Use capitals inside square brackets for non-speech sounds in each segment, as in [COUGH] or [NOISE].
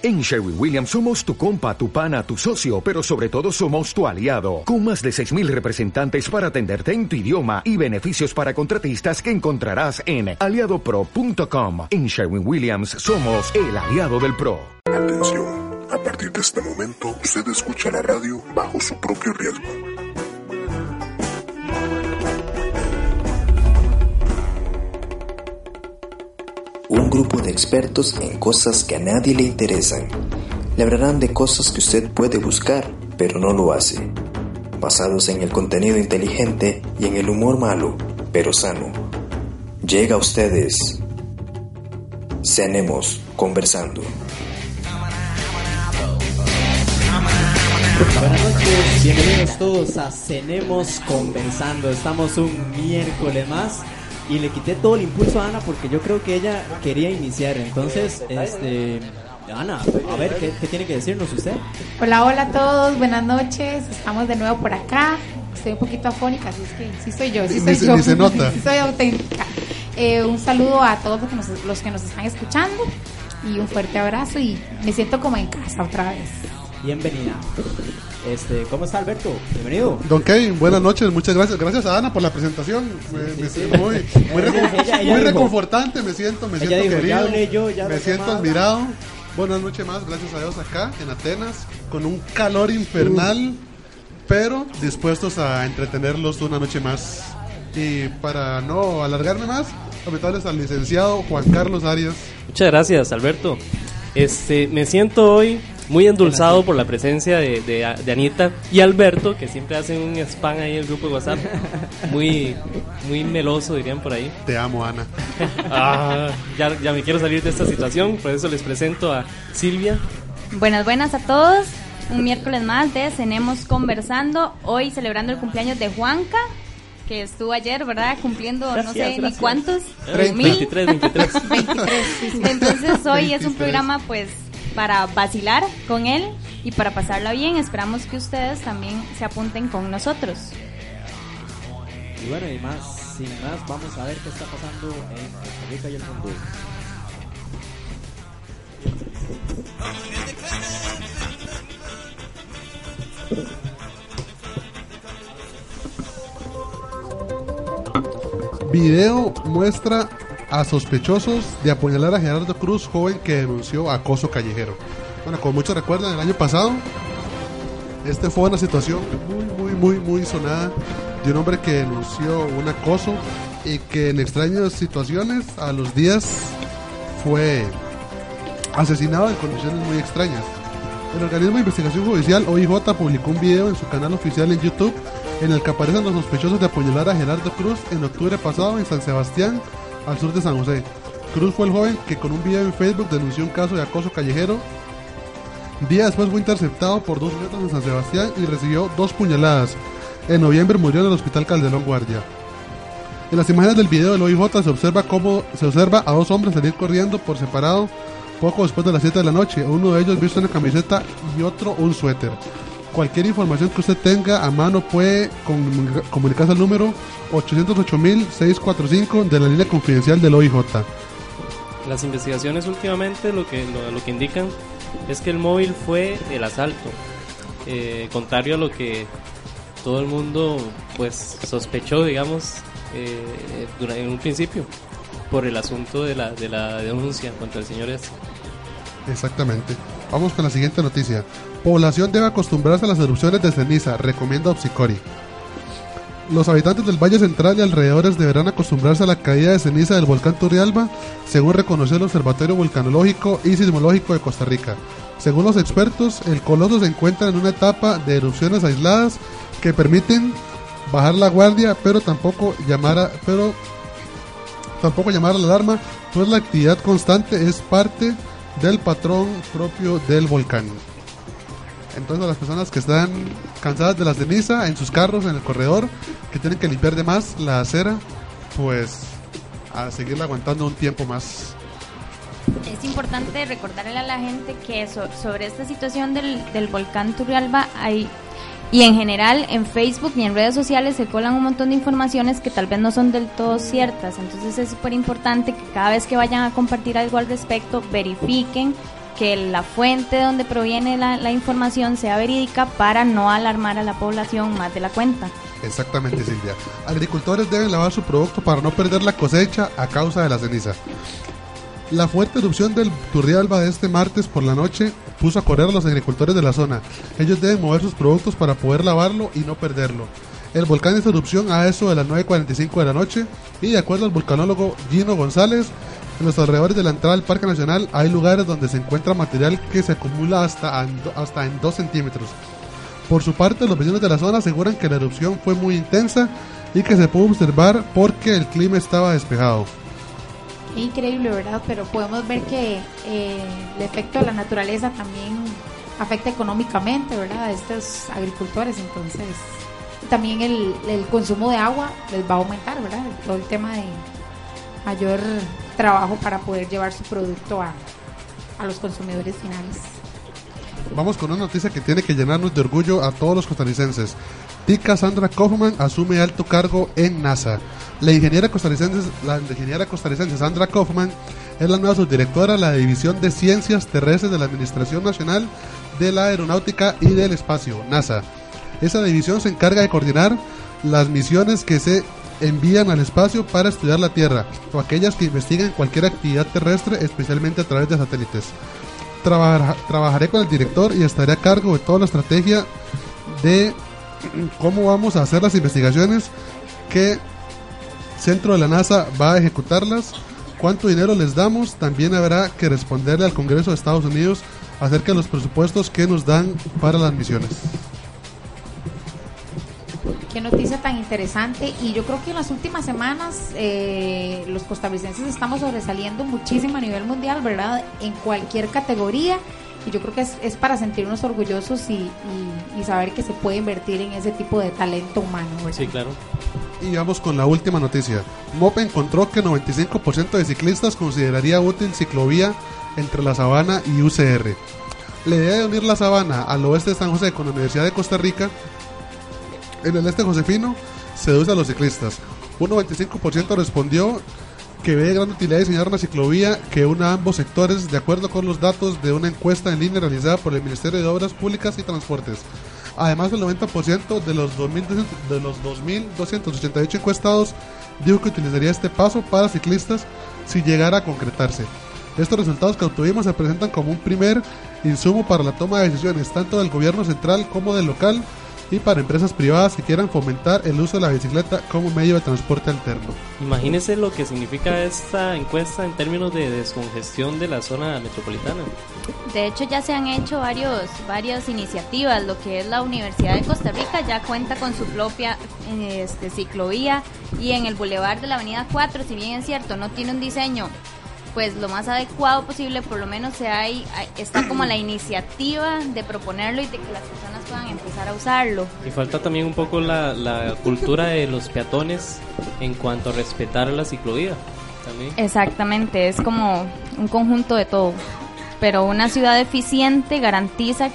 En Sherwin Williams somos tu compa, tu pana, tu socio, pero sobre todo somos tu aliado, con más de 6.000 representantes para atenderte en tu idioma y beneficios para contratistas que encontrarás en aliadopro.com. En Sherwin Williams somos el aliado del PRO. Atención, a partir de este momento usted escucha la radio bajo su propio riesgo. Grupo de expertos en cosas que a nadie le interesan. Le hablarán de cosas que usted puede buscar, pero no lo hace. Basados en el contenido inteligente y en el humor malo, pero sano. Llega a ustedes. Cenemos conversando. Buenas noches, bienvenidos todos a Cenemos Conversando. Estamos un miércoles más y le quité todo el impulso a Ana porque yo creo que ella quería iniciar. Entonces, este, Ana, a ver, ¿qué, qué tiene que decirnos usted? Hola, hola a todos, buenas noches. Estamos de nuevo por acá. Estoy un poquito afónica, así es que sí soy yo, sí Ni soy se- yo. ni se nota. [LAUGHS] Sí soy auténtica. Eh, un saludo a todos los que, nos, los que nos están escuchando y un fuerte abrazo y me siento como en casa otra vez. Bienvenida. Este, ¿cómo está Alberto? Bienvenido. Don Kevin, buenas noches, muchas gracias. Gracias a Ana por la presentación. Me, me siento muy, muy, recon- Ella- ella muy dijo- reconfortante, me siento, me siento dijo, querido. ya hablé yo, ya me siento admirado. Buenas noches más, gracias a Dios acá en Atenas, con un calor infernal, pero dispuestos a entretenerlos una noche más. Y para no alargarme más, comentarles al licenciado Juan Carlos Arias. Muchas gracias, Alberto. Este, me siento hoy muy endulzado por la presencia de, de- de Anita y Alberto, que siempre hacen un spam ahí en el grupo de WhatsApp. Muy, muy meloso, dirían por ahí. Te amo, Ana. Ah, ya, ya me quiero salir de esta situación, por eso les presento a Silvia. Buenas, buenas a todos. Un miércoles más de Cenemos Conversando. Hoy celebrando el cumpleaños de Juanca, que estuvo ayer, ¿verdad? Cumpliendo no Gracias, sé ni cuántos. Eh, mil. 23, 23. 23, sí, sí. Entonces hoy es 23. un programa pues para vacilar con él y para pasarla bien. Esperamos que ustedes también se apunten con nosotros. Y bueno, y más, sin más, vamos a ver qué está pasando en Costa Rica y el mundo. Video muestra a sospechosos de apuñalar a Gerardo Cruz, joven que denunció acoso callejero. Bueno, como muchos recuerdan, el año pasado, este fue una situación muy, muy, muy, muy sonada de un hombre que denunció un acoso y que en extrañas situaciones a los días fue asesinado en condiciones muy extrañas. El organismo de investigación judicial OIJ publicó un video en su canal oficial en YouTube en el que aparecen los sospechosos de apuñalar a Gerardo Cruz en octubre pasado en San Sebastián, al sur de San José. Cruz fue el joven que con un video en Facebook denunció un caso de acoso callejero. Día después fue interceptado por dos sujetos en San Sebastián y recibió dos puñaladas. En noviembre murió en el hospital Calderón Guardia. En las imágenes del video del OIJ se observa cómo se observa a dos hombres salir corriendo por separado poco después de las 7 de la noche. Uno de ellos viste una camiseta y otro un suéter. Cualquier información que usted tenga a mano puede comu- comunicarse al número 808.645 de la línea confidencial del OIJ. Las investigaciones últimamente lo que, lo, lo que indican es que el móvil fue el asalto. Eh, contrario a lo que todo el mundo pues sospechó, digamos, eh, en un principio, por el asunto de la, de la denuncia contra el señor este. Exactamente. Vamos con la siguiente noticia. Población debe acostumbrarse a las erupciones de ceniza, recomienda Opsicori. Los habitantes del Valle Central y alrededores deberán acostumbrarse a la caída de ceniza del volcán Turrialba, según reconoció el Observatorio Volcanológico y Sismológico de Costa Rica. Según los expertos, el coloso se encuentra en una etapa de erupciones aisladas que permiten bajar la guardia, pero tampoco llamar pero tampoco llamar a la alarma, pues la actividad constante es parte del patrón propio del volcán. Entonces a las personas que están cansadas de la ceniza en sus carros, en el corredor, que tienen que limpiar de más la acera, pues a seguirla aguantando un tiempo más. Es importante recordarle a la gente que so- sobre esta situación del, del volcán Turrialba hay y en general en Facebook y en redes sociales se colan un montón de informaciones que tal vez no son del todo ciertas. Entonces es súper importante que cada vez que vayan a compartir algo al respecto verifiquen que la fuente de donde proviene la, la información sea verídica para no alarmar a la población más de la cuenta. Exactamente, Silvia. Agricultores deben lavar su producto para no perder la cosecha a causa de la ceniza. La fuerte erupción del Turrialba de este martes por la noche puso a correr a los agricultores de la zona. Ellos deben mover sus productos para poder lavarlo y no perderlo. El volcán hizo erupción a eso de las 9.45 de la noche y de acuerdo al vulcanólogo Gino González, en los alrededores de la entrada al Parque Nacional hay lugares donde se encuentra material que se acumula hasta, hasta en 2 centímetros. Por su parte, los vecinos de la zona aseguran que la erupción fue muy intensa y que se pudo observar porque el clima estaba despejado. Increíble, ¿verdad? Pero podemos ver que eh, el efecto de la naturaleza también afecta económicamente, ¿verdad? A estos agricultores, entonces también el, el consumo de agua les va a aumentar, ¿verdad? Todo el tema de mayor trabajo para poder llevar su producto a, a los consumidores finales. Vamos con una noticia que tiene que llenarnos de orgullo a todos los costarricenses. Tika Sandra Kaufman asume alto cargo en NASA. La ingeniera costarricense, la ingeniera costarricense Sandra Kaufman es la nueva subdirectora de la División de Ciencias Terrestres de la Administración Nacional de la Aeronáutica y del Espacio, NASA. Esa división se encarga de coordinar las misiones que se envían al espacio para estudiar la Tierra o aquellas que investigan cualquier actividad terrestre, especialmente a través de satélites. Trabajar- trabajaré con el director y estaré a cargo de toda la estrategia de cómo vamos a hacer las investigaciones, qué centro de la NASA va a ejecutarlas, cuánto dinero les damos, también habrá que responderle al Congreso de Estados Unidos acerca de los presupuestos que nos dan para las misiones. Qué noticia tan interesante y yo creo que en las últimas semanas eh, los costarricenses estamos sobresaliendo muchísimo a nivel mundial, ¿verdad? En cualquier categoría y yo creo que es, es para sentirnos orgullosos y, y- y saber que se puede invertir en ese tipo de talento humano, ¿verdad? Sí, claro. Y vamos con la última noticia. MOP encontró que 95% de ciclistas consideraría útil ciclovía entre la Sabana y UCR. La idea de unir la Sabana al oeste de San José con la Universidad de Costa Rica en el este Josefino seduce a los ciclistas. Un 95% respondió que ve gran utilidad diseñar una ciclovía que una ambos sectores de acuerdo con los datos de una encuesta en línea realizada por el Ministerio de Obras Públicas y Transportes. Además, el 90% de los 2.200 de los 2.288 encuestados dijo que utilizaría este paso para ciclistas si llegara a concretarse. Estos resultados que obtuvimos se presentan como un primer insumo para la toma de decisiones tanto del gobierno central como del local y para empresas privadas que quieran fomentar el uso de la bicicleta como medio de transporte alterno. Imagínese lo que significa esta encuesta en términos de descongestión de la zona metropolitana. De hecho, ya se han hecho varios, varias iniciativas. Lo que es la Universidad de Costa Rica ya cuenta con su propia este, ciclovía y en el bulevar de la Avenida 4, si bien es cierto, no tiene un diseño pues lo más adecuado posible, por lo menos se hay, está como la iniciativa de proponerlo y de que las personas puedan empezar a usarlo. Y falta también un poco la, la cultura de los peatones en cuanto a respetar la ciclovía. También. Exactamente, es como un conjunto de todo. Pero una ciudad eficiente garantiza,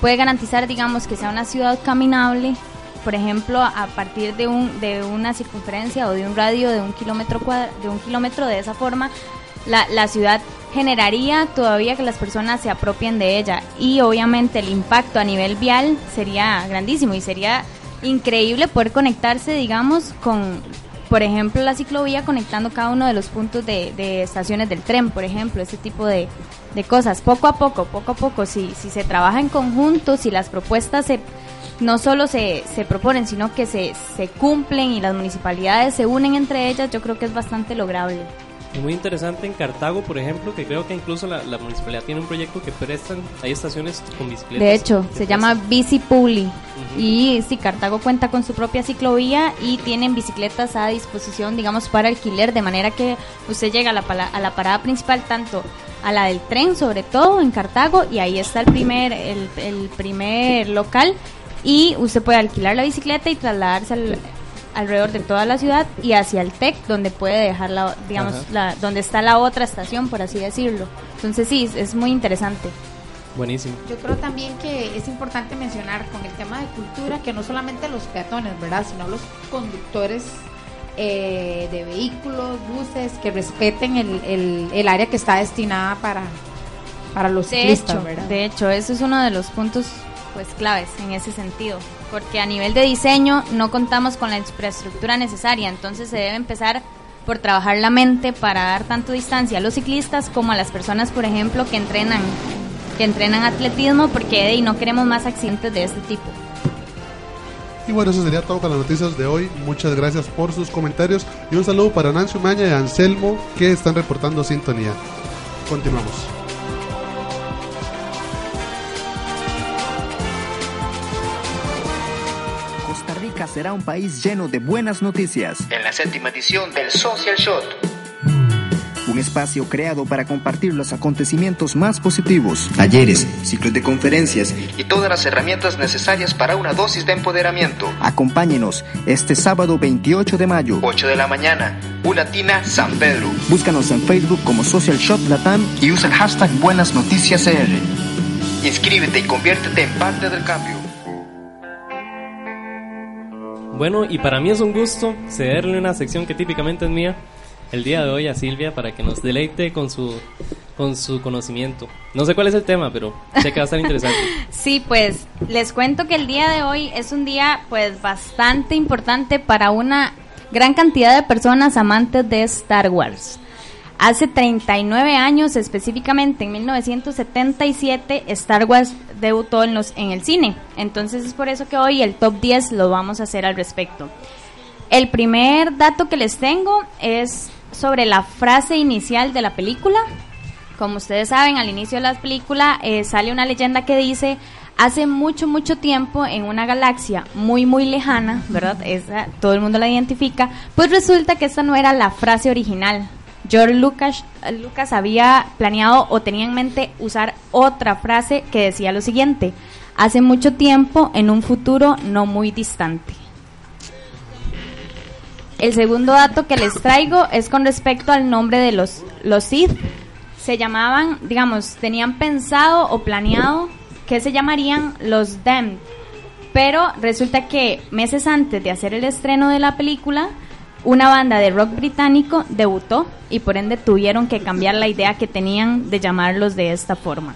puede garantizar, digamos, que sea una ciudad caminable, por ejemplo, a partir de un de una circunferencia o de un radio de un kilómetro cuadra- de un kilómetro. De esa forma, la, la ciudad generaría todavía que las personas se apropien de ella y obviamente el impacto a nivel vial sería grandísimo y sería increíble poder conectarse, digamos, con, por ejemplo, la ciclovía conectando cada uno de los puntos de, estaciones del tren, por ejemplo, ese tipo de, de cosas. Poco a poco, poco a poco, si, si se trabaja en conjunto, si las propuestas se, no solo se, se proponen, sino que se, se cumplen y las municipalidades se unen entre ellas, yo creo que es bastante lograble. Y muy interesante en Cartago, por ejemplo, que creo que incluso la, la municipalidad tiene un proyecto que prestan, hay estaciones con bicicletas. De hecho, se llama. Bici Publi. Y sí, Cartago cuenta con su propia ciclovía y tienen bicicletas a disposición, digamos, para alquiler, de manera que usted llega a la, a la parada principal, tanto a la del tren, sobre todo en Cartago, y ahí está el primer, el, el primer local, y usted puede alquilar la bicicleta y trasladarse al- alrededor de toda la ciudad y hacia el TEC, donde puede dejar la, digamos, Ajá. la, donde está la otra estación, por así decirlo. Entonces sí, es- muy interesante. Buenísimo. Yo creo también que es importante mencionar con el tema de cultura que no solamente los peatones, ¿verdad? Sino los conductores eh, de vehículos, buses, que respeten el, el- el área que está destinada para, para los De ciclistas, hecho, ¿verdad? de hecho, eso es uno de los puntos pues claves en ese sentido, porque a nivel de diseño no contamos con la infraestructura necesaria, entonces se debe empezar por trabajar la mente para dar tanto distancia a los ciclistas como a las personas, por ejemplo, que entrenan que entrenan atletismo, porque ahí no queremos más accidentes de este tipo. Y bueno, eso sería todo con las noticias de hoy. Muchas gracias por sus comentarios y un saludo para Nancy Maña y Anselmo que están reportando sintonía. Continuamos. Será un país lleno de buenas noticias. En la séptima edición del Social Shot. Un espacio creado para compartir los acontecimientos más positivos. Talleres, ciclos de conferencias y todas las herramientas necesarias para una dosis de empoderamiento. Acompáñenos este sábado 28 de mayo. 8 de la mañana, Ulatina San Pedro. Búscanos en Facebook como Social Shot Latam Y usa el hashtag Buenas Noticias CR. Inscríbete y conviértete en parte del cambio. Bueno, y para mí es un gusto cederle una sección que típicamente es mía el día de hoy a Silvia para que nos deleite con su con su conocimiento. No sé cuál es el tema, pero sé que va a estar interesante. [LAUGHS] Sí, pues les cuento que el día de hoy es un día pues bastante importante para una gran cantidad de personas amantes de Star Wars. Hace 39 años, específicamente en 1977, Star Wars debutó en, los, en el cine. Entonces es por eso que hoy el top 10 lo vamos a hacer al respecto. El primer dato que les tengo es sobre la frase inicial de la película. Como ustedes saben, al inicio de la película eh, sale una leyenda que dice, hace mucho, mucho tiempo en una galaxia muy, muy lejana, ¿verdad? Esa, todo el mundo la identifica. Pues resulta que esta no era la frase original. George Lucas, Lucas había planeado o tenía en mente usar otra frase que decía lo siguiente, hace mucho tiempo en un futuro no muy distante. El segundo dato que les traigo es con respecto al nombre de los, los Sith. Se llamaban, digamos, tenían pensado o planeado que se llamarían los Damned. Pero resulta que meses antes de hacer el estreno de la película, una banda de rock británico debutó y por ende tuvieron que cambiar la idea que tenían de llamarlos de esta forma.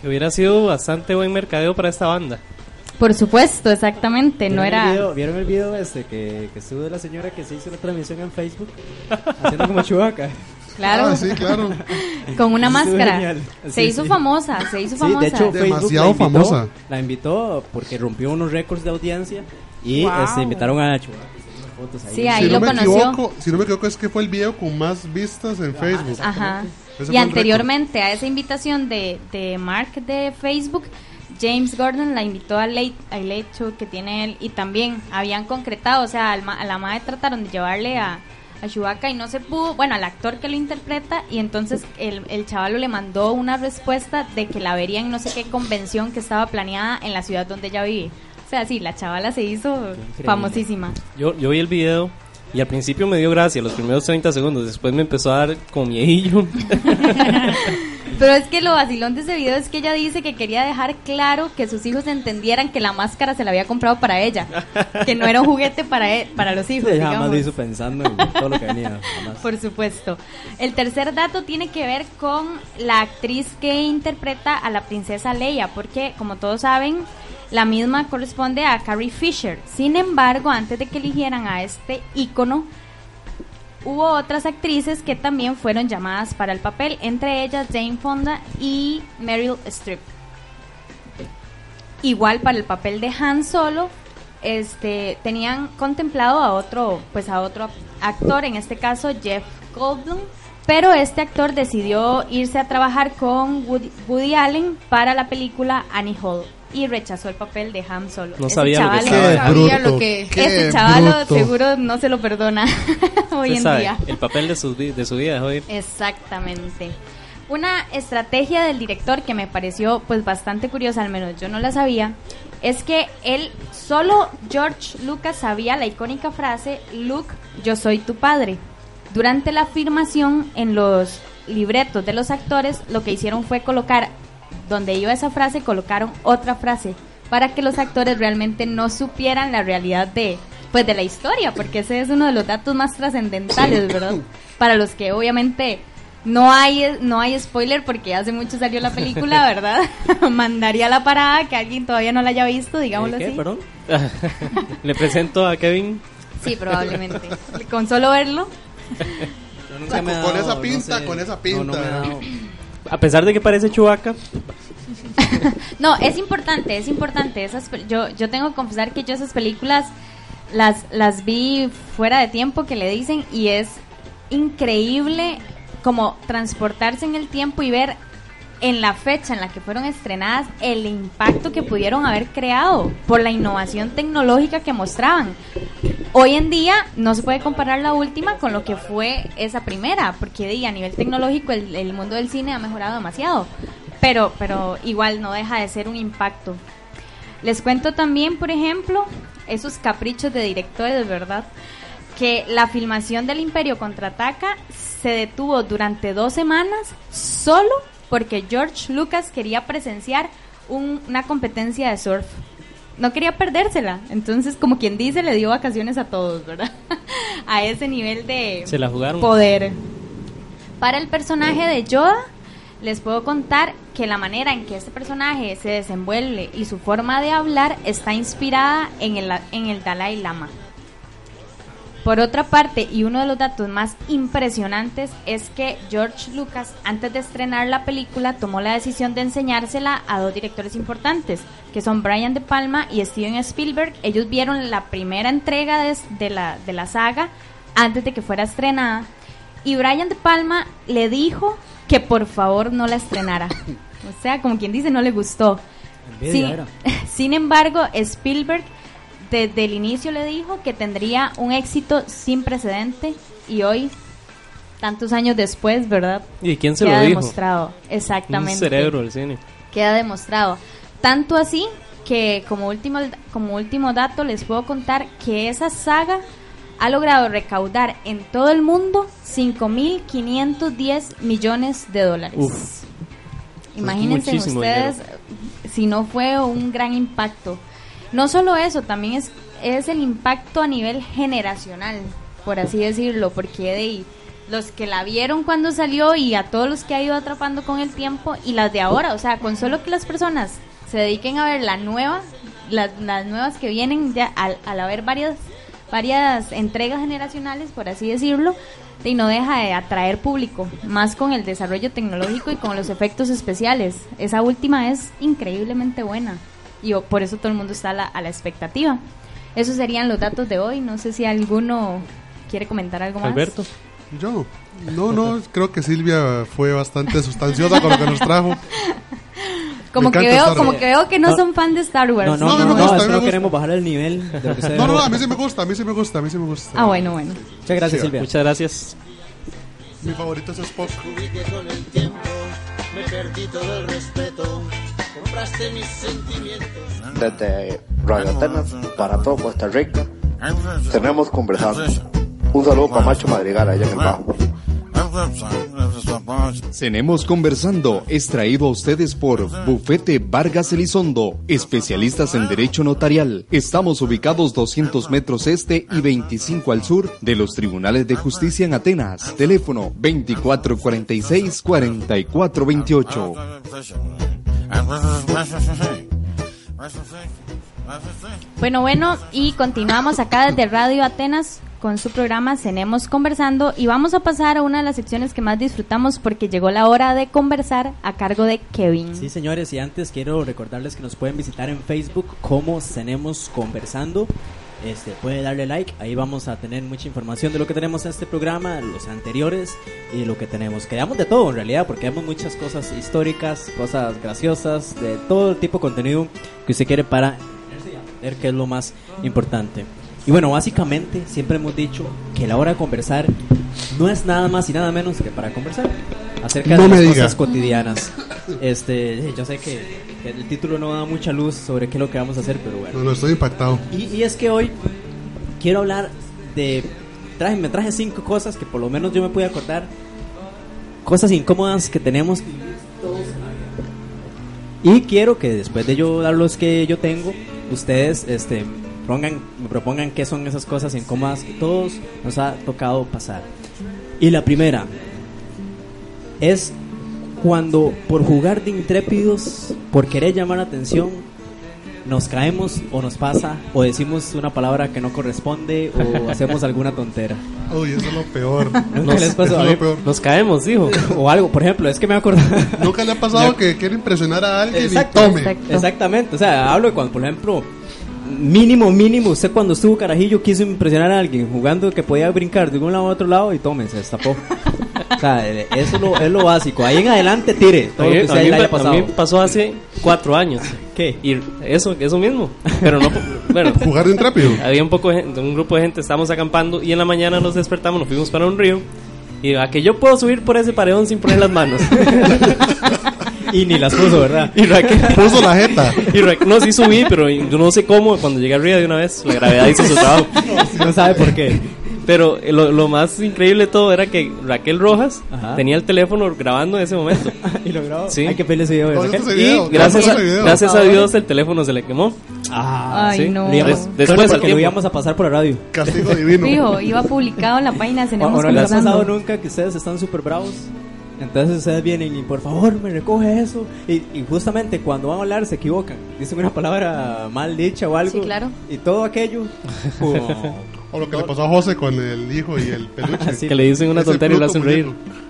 Que hubiera sido bastante buen mercadeo para esta banda. Por supuesto, exactamente, no ¿Vieron el era... video- ¿Vieron el video este que, que estuvo de la señora que se hizo la transmisión en Facebook? Haciendo como Chewbacca. [LAUGHS] Claro. Ah, sí, claro. [LAUGHS] Con una máscara. genial. Se Sí, hizo sí. famosa, se hizo Sí, famosa. de hecho Facebook Demasiado la invitó, famosa. La invitó porque rompió unos récords de audiencia y Wow. este, invitaron a Chewbacca. Unas fotos ahí. Sí, ahí si, lo no me conoció. equivoco, si no me equivoco, es que fue el video con más vistas en Facebook. Ajá. Y anteriormente a esa invitación de, de Mark de Facebook, James Gordon la invitó al late, al late show que tiene él y también habían concretado, o sea, al ma- a la madre trataron de llevarle a, a Chewbacca y no se pudo, bueno, al actor que lo interpreta y entonces el, el chavalo le mandó una respuesta de que la vería en no sé qué convención que estaba planeada en la ciudad donde ella vive. Sea, sí, la chavala se hizo increíble. famosísima. Yo, yo vi el video y al principio me dio gracia, los primeros 30 segundos, después me empezó a dar como miedillo. [LAUGHS] Pero es que lo vacilón de ese video es que ella dice que quería dejar claro que sus hijos entendieran que la máscara se la había comprado para ella, que no era un juguete para e- para los hijos, Ella jamás lo hizo pensando en todo lo que venía. jamás. Por supuesto. El tercer dato tiene que ver con la actriz que interpreta a la princesa Leia, porque como todos saben, la misma corresponde a Carrie Fisher. Sin embargo, antes de que eligieran a este ícono, hubo otras actrices que también fueron llamadas para el papel, entre ellas Jane Fonda y Meryl Streep. Igual para el papel de Han Solo, este, tenían contemplado a otro, pues a otro actor, en este caso Jeff Goldblum, pero este actor decidió irse a trabajar con Woody, Woody Allen para la película Annie Hall y rechazó el papel de Han Solo. No Ese sabía lo que sabía bruto. lo que- qué ese chavalo bruto. seguro no se lo perdona [LAUGHS] hoy en sabe, día. el papel de su, de su vida, joder. Exactamente. Una estrategia del director que me pareció pues bastante curiosa, al menos yo no la sabía, es que él, solo George Lucas sabía la icónica frase, Luke, yo soy tu padre. Durante la filmación en los libretos de los actores, lo que hicieron fue colocar, donde iba esa frase, colocaron otra frase, para que los actores realmente no supieran la realidad de, pues de la historia, porque ese es uno de los datos más trascendentales, ¿verdad? Para los que obviamente No hay, no hay spoiler porque hace mucho salió la película, [LAUGHS] ¿verdad? [LAUGHS] Mandaría la parada que alguien todavía no la haya visto, digámoslo ¿Qué? así. Perdón. [LAUGHS] Le presento a Kevin. Sí, probablemente. Con solo verlo. Yo nunca me he Con dado, esa no pinta, sé. con esa No, no me he pinta. A pesar de que parece Chewbacca, [LAUGHS] No, es importante, es importante. Esas, yo, yo tengo que confesar que yo esas películas las, las vi fuera de tiempo que le dicen y es increíble como transportarse en el tiempo y ver en la fecha en la que fueron estrenadas el impacto que pudieron haber creado por la innovación tecnológica que mostraban. Hoy en día no se puede comparar la última con lo que fue esa primera, porque a nivel tecnológico el, el mundo del cine ha mejorado demasiado, pero, pero igual no deja de ser un impacto. Les cuento también, por ejemplo, esos caprichos de directores, ¿verdad? Que la filmación del Imperio contraataca se detuvo durante dos semanas solo porque George Lucas quería presenciar un- una competencia de surf. No quería perdérsela. Entonces, como quien dice, le dio vacaciones a todos, ¿verdad? [LAUGHS] a ese nivel de se la jugaron. poder. Para el personaje de Yoda, les puedo contar que la manera en que este personaje se desenvuelve y su forma de hablar está inspirada en el, en el Dalai Lama. Por otra parte, y uno de los datos más impresionantes es que George Lucas, antes de estrenar la película, tomó la decisión de enseñársela a dos directores importantes, que son Brian De Palma y Steven Spielberg. Ellos vieron la primera entrega de, de la, de la saga antes de que fuera estrenada. Y Brian De Palma le dijo que por favor no la estrenara. [COUGHS] O sea, como quien dice, no le gustó. [LAUGHS] Sin embargo, Spielberg desde el inicio le dijo que tendría un éxito sin precedente y hoy, tantos años después, ¿verdad? ¿Y quién se queda lo dijo? demostrado. Exactamente. Un cerebro del cine. Queda demostrado. Tanto así que como último, como último dato les puedo contar que esa saga ha logrado recaudar en todo el mundo 5.510 millones de dólares. Uf. Imagínense ustedes si no fue un gran impacto. No solo eso, también es, es el impacto a nivel generacional, por así decirlo, porque de los que la vieron cuando salió y a todos los que ha ido atrapando con el tiempo y las de ahora, o sea, con solo que las personas se dediquen a ver la nueva, las, las nuevas que vienen ya al, al haber varias varias entregas generacionales, por así decirlo, y no deja de atraer público, más con el desarrollo tecnológico y con los efectos especiales. Esa última es increíblemente buena y por eso todo el mundo está a la, a la expectativa. Esos serían los datos de hoy. No sé si alguno quiere comentar algo más. Alberto. Yo. No, no, creo que Silvia fue bastante sustanciosa con lo que nos trajo. [LAUGHS] Como Me que, veo, Star como que veo que no, No. son fan de Star Wars. No, no, No, a no, me gusta, me no gusta. queremos bajar el nivel de lo que [LAUGHS] ustedes No, no, a mí sí me gusta, a mí sí me gusta, a mí sí me gusta. Ah, bueno, bueno. Muchas gracias, Sí, Silvia. Muchas gracias. Mi favorito es Spock. Desde Radio Atenas para todo Costa Rica tenemos conversando. Un saludo para Macho Madrigal allá en el bajo. Cenemos Conversando es traído a ustedes por Bufete Vargas Elizondo, especialistas en Derecho Notarial. Estamos ubicados 200 metros este y 25 al sur de los Tribunales de Justicia en Atenas. Teléfono 2446-4428. Bueno, bueno, y continuamos acá desde Radio Atenas con su programa Cenemos Conversando y vamos a pasar a una de las secciones que más disfrutamos porque llegó la hora de conversar a cargo de Kevin. Sí, señores, y antes quiero recordarles que nos pueden visitar en Facebook como Tenemos Conversando. Este, puede darle like, ahí vamos a tener mucha información de lo que tenemos en este programa, los anteriores y lo que tenemos. Creamos de todo en realidad, porque hay muchas cosas históricas, cosas graciosas, de todo tipo de contenido que usted quiere para ver qué es lo más importante. Y bueno, básicamente siempre hemos dicho que la hora de conversar no es nada más y nada menos que para conversar acerca No de las diga. cosas cotidianas. Este, yo sé que el título no da mucha luz sobre qué es lo que vamos a hacer, pero bueno. No, no, estoy impactado. Y, y es que hoy quiero hablar de traje, me traje cinco cosas que por lo menos yo me pude acordar, cosas incómodas que tenemos y quiero que después de yo dar los que yo tengo, ustedes este, pongan, me propongan qué son esas cosas incómodas que todos nos ha tocado pasar. Y la primera, es cuando por jugar de intrépidos, por querer llamar la atención, nos caemos o nos pasa o decimos una palabra que no corresponde o [LAUGHS] hacemos alguna tontera. Uy, eso es lo peor. ¿Nunca les pasó? A mí- peor. Nos caemos, dijo. [LAUGHS] O algo, por ejemplo, es que me acuerdo. [LAUGHS] Nunca le ha pasado que quiere impresionar a alguien Exacto, y tome. exacto. Exactamente, o sea, hablo de cuando, por ejemplo, mínimo, mínimo, usted cuando estuvo carajillo quiso impresionar a alguien jugando que podía brincar de un lado a otro lado y tome, se destapó. O sea, eh, eso es lo, es lo básico. Ahí en adelante tire todo lo mí, que a mí le haya pa- a pasado. mí pasó hace cuatro años. ¿Qué? Y eso, eso mismo. Pero no, bueno, Jugar de intrépido. había un poco de gente- un grupo de gente, estábamos acampando y en la mañana nos despertamos, nos fuimos para un río y a que yo puedo subir por ese paredón sin poner las manos. [LAUGHS] Y ni las puso, ¿verdad? y Raquel, [LAUGHS] Puso la jeta. y Raquel- no, sí subí, pero yo no sé cómo, cuando llegué arriba de una vez, la gravedad hizo su trabajo. No sabe por qué. Pero eh, lo, lo más increíble de todo era que Raquel Rojas Ajá. tenía el teléfono grabando en ese momento. [LAUGHS] y lo grabó. Sí. Hay que pedirle ese video Y video, gracias a, video. gracias a Dios el teléfono se le quemó. Ah, Ay, sí. no. Des- después Bueno, porque lo íbamos a pasar por la radio. Castigo divino. Fijo, iba publicado en la página O, Tenemos o no les ha pasado nunca que ustedes están súper bravos. Entonces ustedes vienen y por favor me recoge eso. Y, y justamente cuando van a hablar se equivocan. Dicen una palabra mal dicha o algo. Sí, claro. Y todo aquello. [LAUGHS] pum, O lo que le pasó a José con el hijo y el peluche. Así. [LAUGHS] Que le dicen una tontería y lo hacen reír.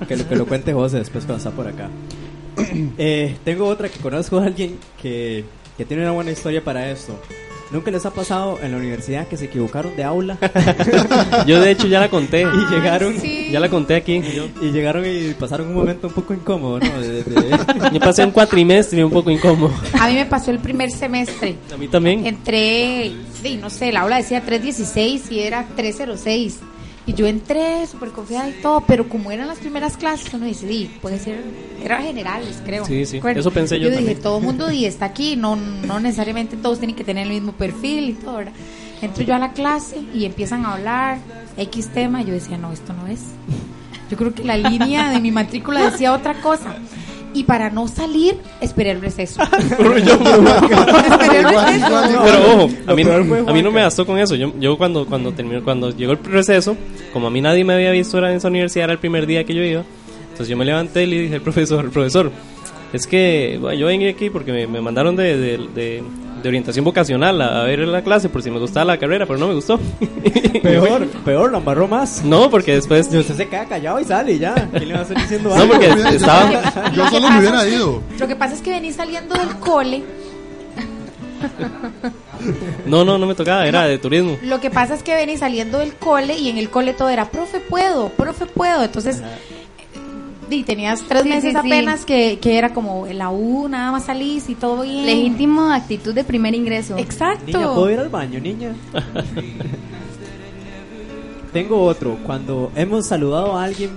que, lo, que lo cuente José después cuando está por acá. [CLEARS THROAT] Eh, tengo otra que conozco a alguien que, que tiene una buena historia para esto. ¿Nunca les ha pasado en la universidad que se equivocaron de aula [LAUGHS] Yo de hecho ya la conté. y llegaron Sí. Ya la conté aquí. Yo, y llegaron y pasaron un momento un poco incómodo, ¿no? De- de- yo pasé un cuatrimestre un poco incómodo. A mí me pasó el primer semestre. A mí también. Entré, sí, no sé, la aula decía 316 y era 306. Y yo entré súper confiada y todo, pero como eran las primeras clases, uno dice, sí, puede ser, era generales, creo. Sí, sí, ¿Recuerda? eso pensé yo Yo dije, todo el mundo y [LAUGHS] está aquí, no, no necesariamente todos tienen que tener el mismo perfil y todo, ¿verdad? Entro yo a la clase y empiezan a hablar X tema, y yo decía, no, esto no es. Yo creo que la línea de mi matrícula decía otra cosa. Y para no salir, esperé el receso. [LAUGHS] [LAUGHS] Esperé el. Pero ojo, a mí, a mí no me bastó con eso. Yo, yo cuando cuando terminó, cuando llegó el receso, como a mí nadie me había visto era en esa universidad, era el primer día que yo iba. Entonces yo me levanté y le dije al profesor, profesor, es que bueno, yo venía aquí porque me, me mandaron de, de, de- de orientación vocacional a, a ver la clase por si me gustaba la carrera, pero no me gustó. [LAUGHS] peor, peor, lo embarró más. No, porque después... Y usted se queda callado y sale y ya. ¿Quién le va a estar diciendo No, algo? porque Yo- estaba... Yo solo me hubiera ido. Lo que pasa es que venís saliendo del cole. No, no, no me tocaba, era de turismo. Lo que pasa es que venís saliendo del cole y en el cole todo era, profe, puedo, profe, puedo. Entonces, y tenías tres Sí, meses sí, sí. apenas que, que era como en la U, nada más salís y todo bien. Legítimo actitud de primer ingreso. Exacto. Niña, ¿puedo ir al baño, niña? [LAUGHS] Tengo otro. Cuando hemos saludado a alguien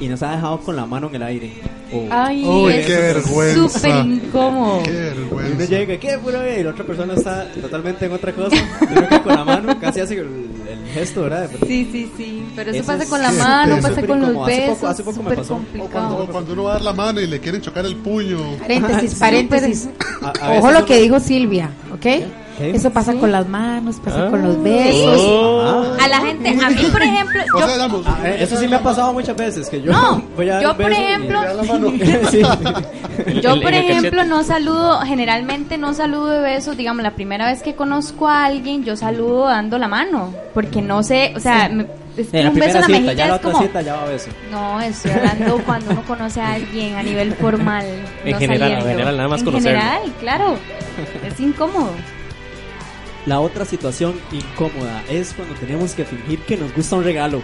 y nos ha dejado con la mano en el aire. O Ay, Uy, es qué vergüenza. Súper incómodo. Qué y uno vergüenza. llega, ¿qué puro Y la otra persona está totalmente en otra cosa. [LAUGHS] Uno que con la mano casi hace el, el gesto, ¿verdad? Sí, sí, sí. Pero eso, Eso pasa con la mano, pasa con los incómodo. Hace besos. poco- hace poco me pasó. O cuando, uno va a dar la mano y le quieren chocar el puño. Paréntesis, [LAUGHS] Sí, paréntesis. A- a Ojo lo que dijo Silvia, ¿ok? ¿Qué? Eso pasa con las manos, pasa con los Ah. besos. Oh. A la gente, a mí, por ejemplo, O yo, sea, digamos, Ah, eh, eso sí me ha pasado muchas veces. Que yo No, [LAUGHS] voy a yo, por ejemplo-. [LAUGHS] [LAUGHS] Sí. Yo, En- por en ejemplo, no saludo, generalmente no saludo de besos. Digamos, la primera vez que conozco a alguien, yo saludo dando la mano. Porque no sé, o sea, me- es que En la un beso en la cita, mejilla ya es como. cita ya va a beso. No, estoy hablando cuando uno conoce a alguien a nivel formal. En no general, saliendo. en general, nada más En conocerlo. general, claro. Es incómodo. La otra situación incómoda es cuando tenemos que fingir que nos gusta un regalo.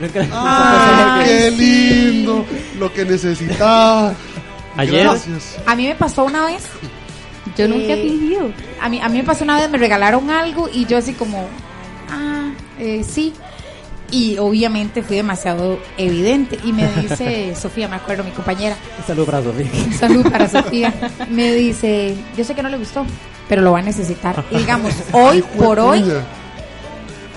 Pasado [LAUGHS] ¡Ay, qué lindo! Lo que necesitaba. Ayer, Gracias. A mí me pasó una vez. Yo nunca he Eh, fingido. A mí, a mí me pasó una vez, me regalaron algo y yo así como, ah, eh, sí. Y obviamente fui demasiado evidente. Y me dice [LAUGHS] Sofía, me acuerdo, mi compañera, Un saludo para Sofía. un saludo para Sofía, me dice, yo sé que no le gustó, pero lo va a necesitar. Y digamos, [LAUGHS] hoy Ay, por hoy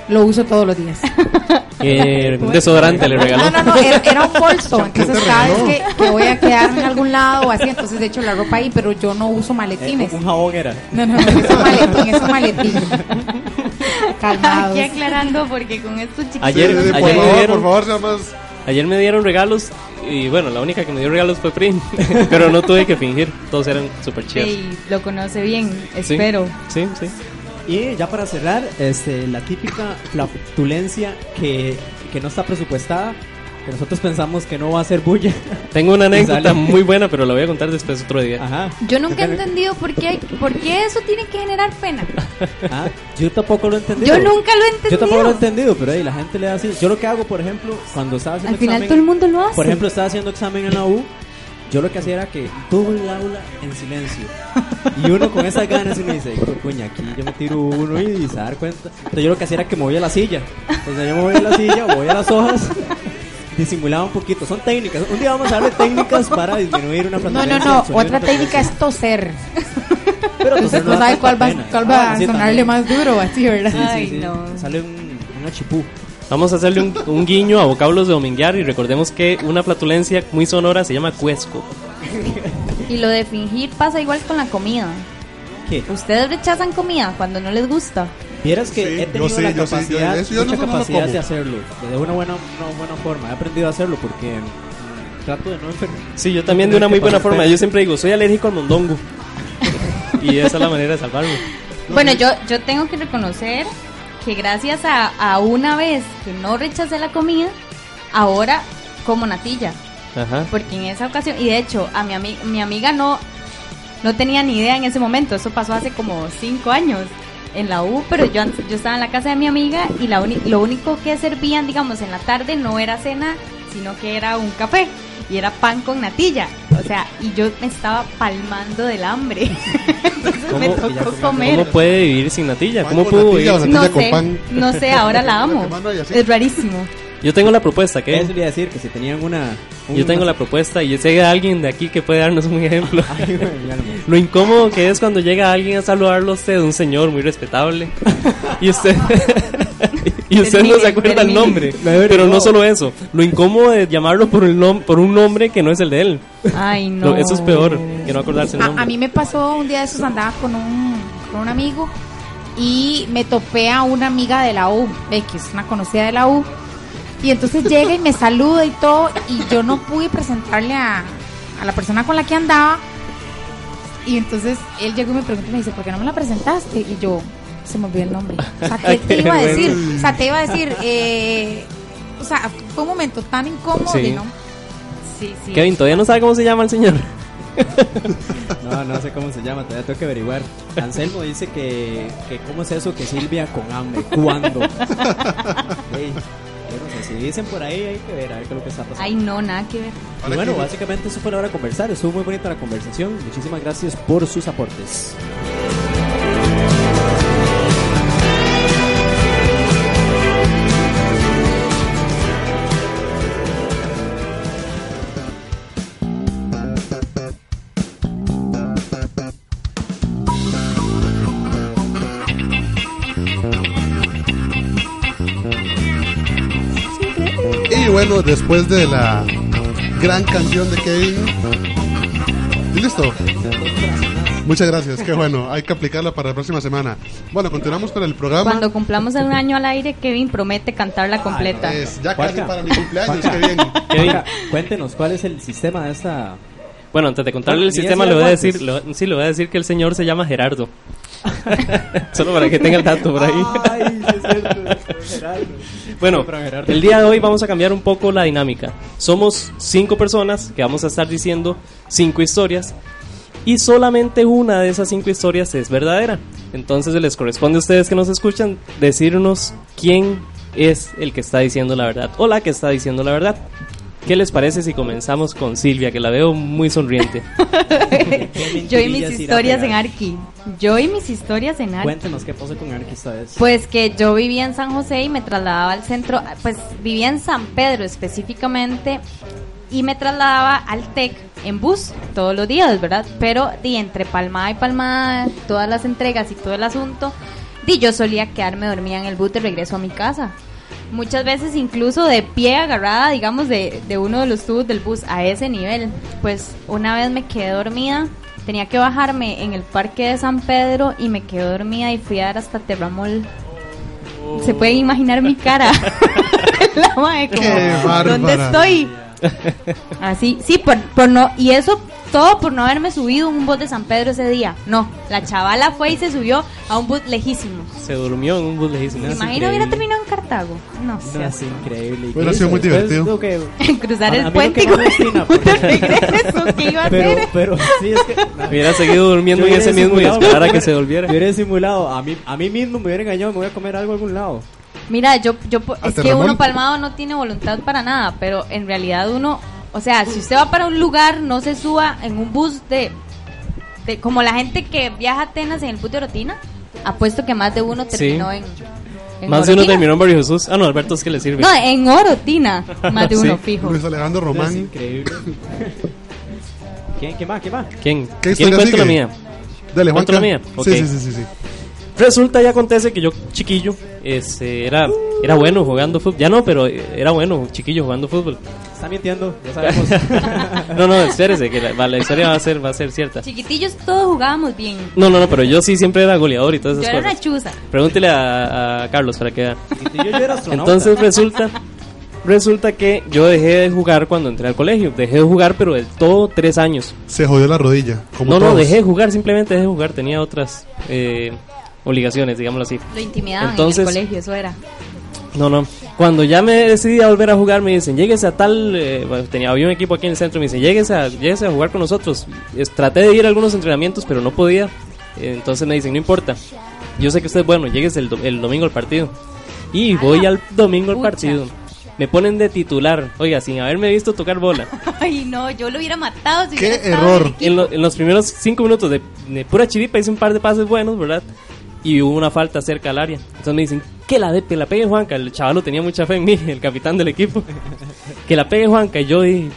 lo uso todos los días. [LAUGHS] eh, un desodorante le regaló. No, no, no, era, era un bolso. ¿Quién te Entonces cada vez que, que voy a quedarme en algún lado o así, entonces de hecho la ropa ahí, pero yo no uso maletines. Eh, un jabón era. No, no, no, es un maletín, es un maletín. Calmados. Aquí aclarando porque con estos chiquitos. Ayer- Sí, sí, sí, por ayer me favor, dieron- por favor, sea más. Ayer me dieron regalos Y bueno, la única que me dio regalos fue Prin, [LAUGHS] pero no tuve que fingir, todos eran super chidos. Ey, lo conoce bien, Sí, espero. Sí, sí. Y ya para cerrar, este, la típica flatulencia que, que no está presupuestada, que nosotros pensamos que no va a ser bulla. [LAUGHS] Tengo una anécdota muy buena, pero la voy a contar después otro día. Ajá. Yo nunca he entendido por qué, por qué eso tiene que generar pena. [LAUGHS] Ah, yo tampoco lo he entendido. Yo nunca lo he entendido. Yo tampoco lo he entendido, pero ahí la gente le da así. Yo lo que hago, por ejemplo, cuando estaba haciendo Al final examen, todo el mundo lo hace. Por ejemplo, estaba haciendo examen en la U. Yo lo que hacía era que todo el aula en silencio. Y uno con esas ganas y uno dice, "Hijo de puña, aquí yo me tiro uno y se da cuenta. Entonces yo lo que hacía era que movía la silla. Entonces yo movía la silla, movía las hojas, disimulaba un poquito. Son técnicas. Un día vamos a hablar de técnicas para disminuir una No, flatulencia no, no. sonido Otra técnica es toser. Pero toser no da sabe cuál va, cuál va Ah, a sí, sonarle también. más duro, así, ¿verdad? Sí, sí, Ay, no. Sale un, un achipú. Vamos a hacerle un, un guiño a vocablos de dominguear y recordemos que una flatulencia muy sonora se llama cuesco. Y lo de fingir pasa igual con la comida. ¿Qué? Ustedes rechazan comida cuando no les gusta. Vieras que Sí, he tenido sí, la yo sí, yo- capacidad, yo mucha no- capacidad de hacerlo, de una buena, una buena forma. He aprendido a hacerlo porque trato de no enfermar. Sí, yo también de una muy buena forma. Yo siempre digo, soy alérgico al mondongo. [LAUGHS] y esa es la manera de salvarme. Bueno, yo, yo tengo que reconocer que gracias a, a una vez que no rechacé la comida, ahora como natilla. Ajá. Porque en esa ocasión, y de hecho, a mi, ami- mi amiga no, no tenía ni idea en ese momento. Eso pasó hace como cinco años en la U, pero yo, yo estaba en la casa de mi amiga y la uni- lo único que servían, digamos, en la tarde no era cena, sino que era un café y era pan con natilla. O sea, y yo me estaba palmando del hambre. [LAUGHS] Entonces me ¿Cómo- tocó comer. ¿Cómo puede vivir sin natilla? ¿Cómo pudo vivir sin No natilla con sé, pan. no sé, ahora la [LAUGHS] amo. Es rarísimo. Yo tengo la propuesta, ¿qué? Eso a decir que si tenían una. Yo tengo la propuesta y sé de alguien de aquí que puede darnos un ejemplo. [LAUGHS] Ay. Lo incómodo que es cuando llega alguien a saludarlo a usted, un señor muy respetable, y usted [LAUGHS] y usted no se Termine, acuerda el nombre. Pero no solo eso, lo incómodo de llamarlo por, el nom- por un nombre que no es el de él. Ay, no. eso es peor que no acordarse el A, nombre. a mí me pasó un día de esos, andaba con un, con un amigo y me topé a una amiga de la U, X, una conocida de la U. Y entonces llega y me saluda y todo, y yo no pude presentarle a, a la persona con la que andaba. Y entonces él llegó y me preguntó y me dice, ¿por qué no me la presentaste? Y yo, se me olvidó el nombre. O sea, ¿qué [LAUGHS] te iba a decir? O sea, te iba a decir, eh, o sea, fue un momento tan incómodo Sí. y no. Sí, sí. Kevin, todavía no sabe cómo se llama el señor. [LAUGHS] No, no sé cómo se llama, todavía tengo que averiguar. Anselmo dice que, que cómo es eso que Silvia con hambre, ¿cuándo? [LAUGHS] Ey, yo no sé, si dicen por ahí hay que ver, a ver qué es lo que está pasando. Ay, no, nada que ver. Y bueno, básicamente eso fue la hora de conversar, estuvo muy bonita la conversación, muchísimas gracias por sus aportes. Después de la gran canción de Kevin. ¿Y listo? Muchas gracias, qué bueno. Hay que aplicarla para la próxima semana. Bueno, continuamos con el programa. Cuando cumplamos el un año al aire, Kevin promete cantarla completa. Es ya casi Juanca. para mi cumpleaños, qué bien. Kevin. Cuéntenos cuál es el sistema de esta... Bueno, antes de contarle el ni sistema, le voy a decir, voy- sí, le voy a decir que el señor se llama Gerardo. [LAUGHS] Solo para que tenga el dato por ahí. Ay, sí es cierto, Gerardo. [LAUGHS] Bueno, el día de hoy vamos a cambiar un poco la dinámica. Somos cinco personas que vamos a estar diciendo cinco historias y solamente una de esas cinco historias es verdadera. Entonces les corresponde a ustedes que nos escuchan decirnos quién es el que está diciendo la verdad o la que está diciendo la verdad. ¿Qué les parece si comenzamos con Silvia, que la veo muy sonriente? [LAUGHS] Yo y mis historias en? Arqui. Yo y mis historias en Arqui. Cuéntenos qué pasó con Arqui esta vez. Pues que yo vivía en San José y me trasladaba al centro, pues vivía en San Pedro específicamente y me trasladaba al TEC en bus todos los días, ¿verdad? Pero di entre palmada y palmada, todas las entregas y todo el asunto, di yo solía quedarme dormida en el bus de regreso a mi casa. Muchas veces incluso de pie agarrada, digamos, de, de uno de los tubos del bus a ese nivel. Pues una vez me quedé dormida, tenía que bajarme en el parque de San Pedro y me quedé dormida y fui a dar hasta Terramol. Se pueden imaginar mi cara. [LAUGHS] La mae como. ¿dónde estoy? Así, sí, por, por no, y eso todo por no haberme subido en un bus de San Pedro ese día. No, la chavala fue y se subió a un bus lejísimo. Se durmió en un bus lejísimo. Me imagino hubiera terminado en Cartago. No sé. No, es increíble. ¿Y Hubiera sido muy divertido. que- [LAUGHS] Cruzar A- el puente que y más me obstina, [LAUGHS] porque- regreso. ¿Qué iba a pero, hacer? pero sí, es que... [LAUGHS] Hubiera seguido durmiendo en ese mismo y esperar a que se volviera. Hubiera simulado, a mí, a mí mismo me hubiera engañado, me voy a comer algo a algún lado. Mira, yo, yo es que uno palmado no tiene voluntad para nada, pero en realidad uno, o sea, si usted va para un lugar, no se suba en un bus de, de como la gente que viaja a Atenas en el bus de Orotina, apuesto que más de uno Sí. terminó en, en Más de uno terminó en Barrio Jesús. Ah, no, Alberto es que le sirve. No, en Orotina, más de [LAUGHS] Sí. uno fijo. Luis Alejandro Es Román. increíble. ¿Quién, ¿Qué más? ¿Qué más? ¿Quién? ¿Qué ¿Quién cuenta la mía? Dale, ¿Cuento Juanca. la mía? Sí, sí, sí, sí. Resulta y acontece que yo, chiquillo, este, era, era bueno jugando fútbol. Ya no, pero era bueno, chiquillo, jugando fútbol. Está mintiendo, ya sabemos. [LAUGHS] No, no, espérese, que la, la historia va a ser, va a ser cierta. Chiquitillos todos jugábamos bien. No, no, no, pero yo sí siempre era goleador y todas Yo esas era una cosas. chuza. Pregúntele a, a Carlos para que vea. Y yo, era astronauta. Entonces resulta, resulta que yo dejé de jugar cuando entré al colegio. Dejé de jugar, pero del todo tres años. Se jodió la rodilla. Como no, no, todos. dejé de jugar, simplemente dejé de jugar. Tenía otras eh, obligaciones, digámoslo así. Lo intimidaban Entonces- en el colegio, eso era. No, no. Cuando ya me decidí a volver a jugar, me dicen, lléguese a tal. eh, bueno, tenía, había un equipo aquí en el centro, me dicen, lléguese a, lléguese a jugar con nosotros. Es- traté de ir a algunos entrenamientos, pero no podía. Eh, Entonces me dicen, no importa. Yo sé que usted es bueno, lléguese el, do- el domingo al partido. Y voy al domingo al partido. Me ponen de titular, oiga, sin haberme visto tocar bola. [LAUGHS] Ay, no, yo lo hubiera matado si ¡Qué hubiera error! lo- en los primeros cinco minutos de, de pura chiripa hice un par de pases buenos, ¿verdad? Y hubo una falta cerca al área. Entonces me dicen, que la, de, que la pegue Juanca. El chaval tenía mucha fe en mí, el capitán del equipo. [LAUGHS] que la pegue Juanca. Y yo dije,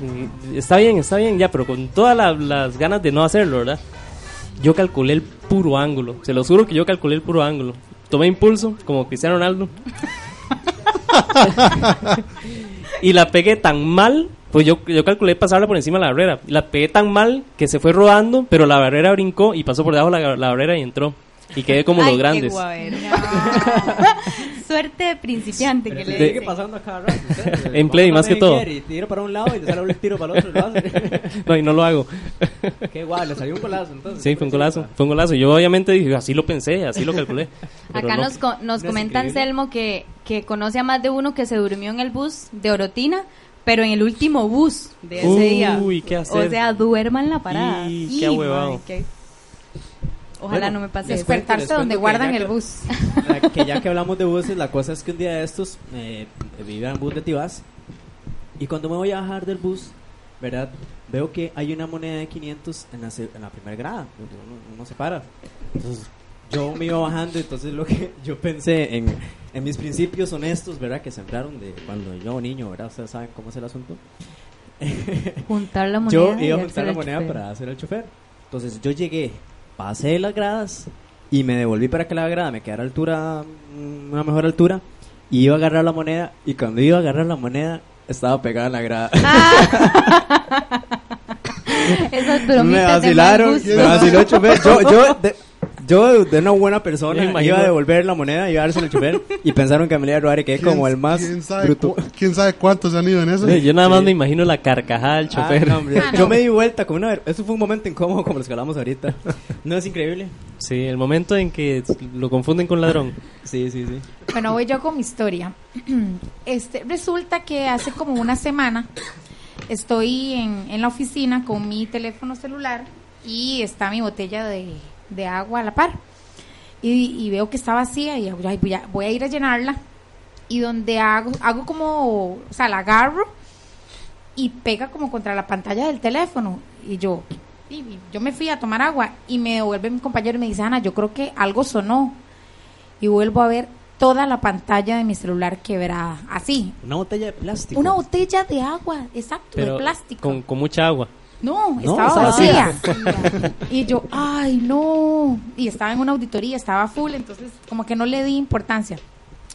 "Mm, está bien, está bien, ya, pero con todas la- las ganas de no hacerlo, ¿verdad? Yo calculé el puro ángulo. Se lo juro que yo calculé el puro ángulo. Tomé impulso, como Cristiano Ronaldo. [LAUGHS] y la pegué tan mal, pues yo, yo calculé pasarla por encima de la barrera. La pegué tan mal que se fue rodando, pero la barrera brincó y pasó por debajo de la, la barrera y entró. Y quedé como Ay, los qué grandes. guavero. [LAUGHS] Suerte de principiante que le Sigue pasando a cada rato. [LAUGHS] En play, más que todo. Y tiro para un lado y te sale un tiro para el otro. lo. [LAUGHS] No, y no lo hago. Qué guay, le salió un golazo entonces. Sí, fue un golazo. Fue un golazo. Yo obviamente dije, así lo pensé, así lo calculé. Acá no. nos, co- nos No comentan, increíble. Selmo, que, que conoce a más de uno que se durmió en el bus de Orotina, pero en el último bus de ese Uy, día. ¿qué hacer? O sea, duerma en la parada. Y, Y, qué ahuevado. madre, qué- Ojalá Bueno, no me pase. Despertarse donde que guardan el que- bus. La- que ya que hablamos de buses, la cosa es que un día de estos eh, vivía en bus de Tibás y cuando me voy a bajar del bus, ¿verdad? Veo que hay una moneda de 500 en la, en la primera grada, uno, uno se para. Entonces, yo me iba bajando, entonces lo que yo pensé en, en mis principios honestos, ¿verdad? Que sembraron de cuando yo niño, ¿verdad? Ustedes saben cómo es el asunto. Juntar la moneda. Yo iba a juntar la moneda para hacer el chofer. Entonces yo llegué, pasé las gradas y me devolví para que la grada me quedara altura, mm, una mejor altura. Y iba a agarrar la moneda y cuando iba a agarrar la moneda estaba pegada en la grada. [LAUGHS] Esas [LAUGHS] me vacilaron, me vaciló. Yo, yo, de, yo de una buena persona Me imagino. iba a devolver la moneda, iba a dársela al chofer y pensaron que me iba a robar y quedé ¿Quién- como el más ¿quién sabe, bruto. ¿Quién sabe cuántos han ido en eso? Yo nada más me imagino la carcajada del Ah, chofer. no, hombre, Ah, no. Yo me di vuelta como una... Eso fue un momento incómodo como los que hablamos ahorita. ¿No es increíble? Sí, el momento en que lo confunden con ladrón. Sí, sí, sí. Bueno, voy yo con mi historia. [CLEARS THROAT] Este, resulta que hace como una semana estoy en, en la oficina con mi teléfono celular y está mi botella de, de agua a la par. Y, y veo que está vacía y voy, a, voy a ir a llenarla. Y donde hago, hago como, o sea, la agarro y pega como contra la pantalla del teléfono. Y yo, y yo me fui a tomar agua y me devuelve mi compañero y me dice, Ana, yo creo que algo sonó. Y vuelvo a ver toda la pantalla de mi celular quebrada, así. Una botella de plástico. Una botella de agua, exacto, Pero de plástico. Con, con mucha agua. No, estaba vacía. Y yo, ay, no. Y estaba en una auditoría, estaba full, entonces como que no le di importancia.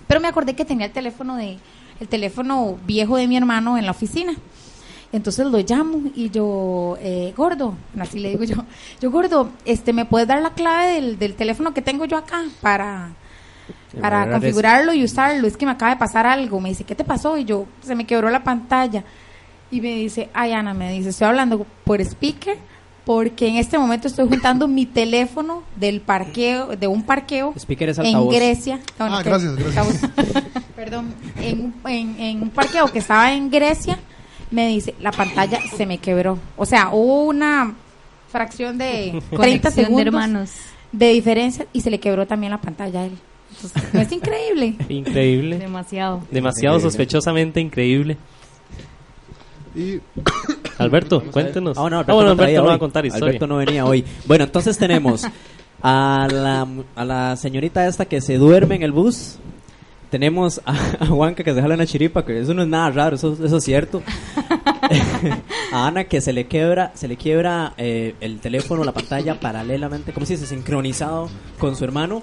Pero me acordé que tenía el teléfono de el teléfono viejo de mi hermano en la oficina. Entonces lo llamo y yo, eh, gordo, así le digo yo, yo gordo, este, ¿me puedes dar la clave del, del teléfono que tengo yo acá para, para configurarlo y usarlo? Es que me acaba de pasar algo. Me dice, ¿qué te pasó? Y yo, se me quebró la pantalla. Y me dice, ay Ana, me dice, estoy hablando por speaker porque en este momento estoy juntando mi teléfono del parqueo, de un parqueo Speaker es en. Grecia. No, no, Ah, que- gracias, gracias. [LAUGHS] Perdón, en, en- en un parqueo que estaba en Grecia, me dice, la pantalla se me quebró. O sea, hubo una fracción de [LAUGHS] 30 Conexión de segundos hermanos. de diferencia y se le quebró también la pantalla a él. Entonces, ¿no es increíble? Increíble. Demasiado. Demasiado Increíble. sospechosamente increíble. Y [COUGHS] Alberto, cuéntenos. Ah, no, Ah, bueno, Alberto no va a contar historia. Alberto no venía hoy. Bueno, entonces tenemos [LAUGHS] a la, a la señorita esta que se duerme en el bus. Tenemos a, a Juanca que se jala una chiripa, que eso no es nada raro, eso, eso es cierto. [LAUGHS] [LAUGHS] a Ana que se le quiebra, se le quiebra eh, el teléfono, la pantalla paralelamente, como si se sincronizado con su hermano.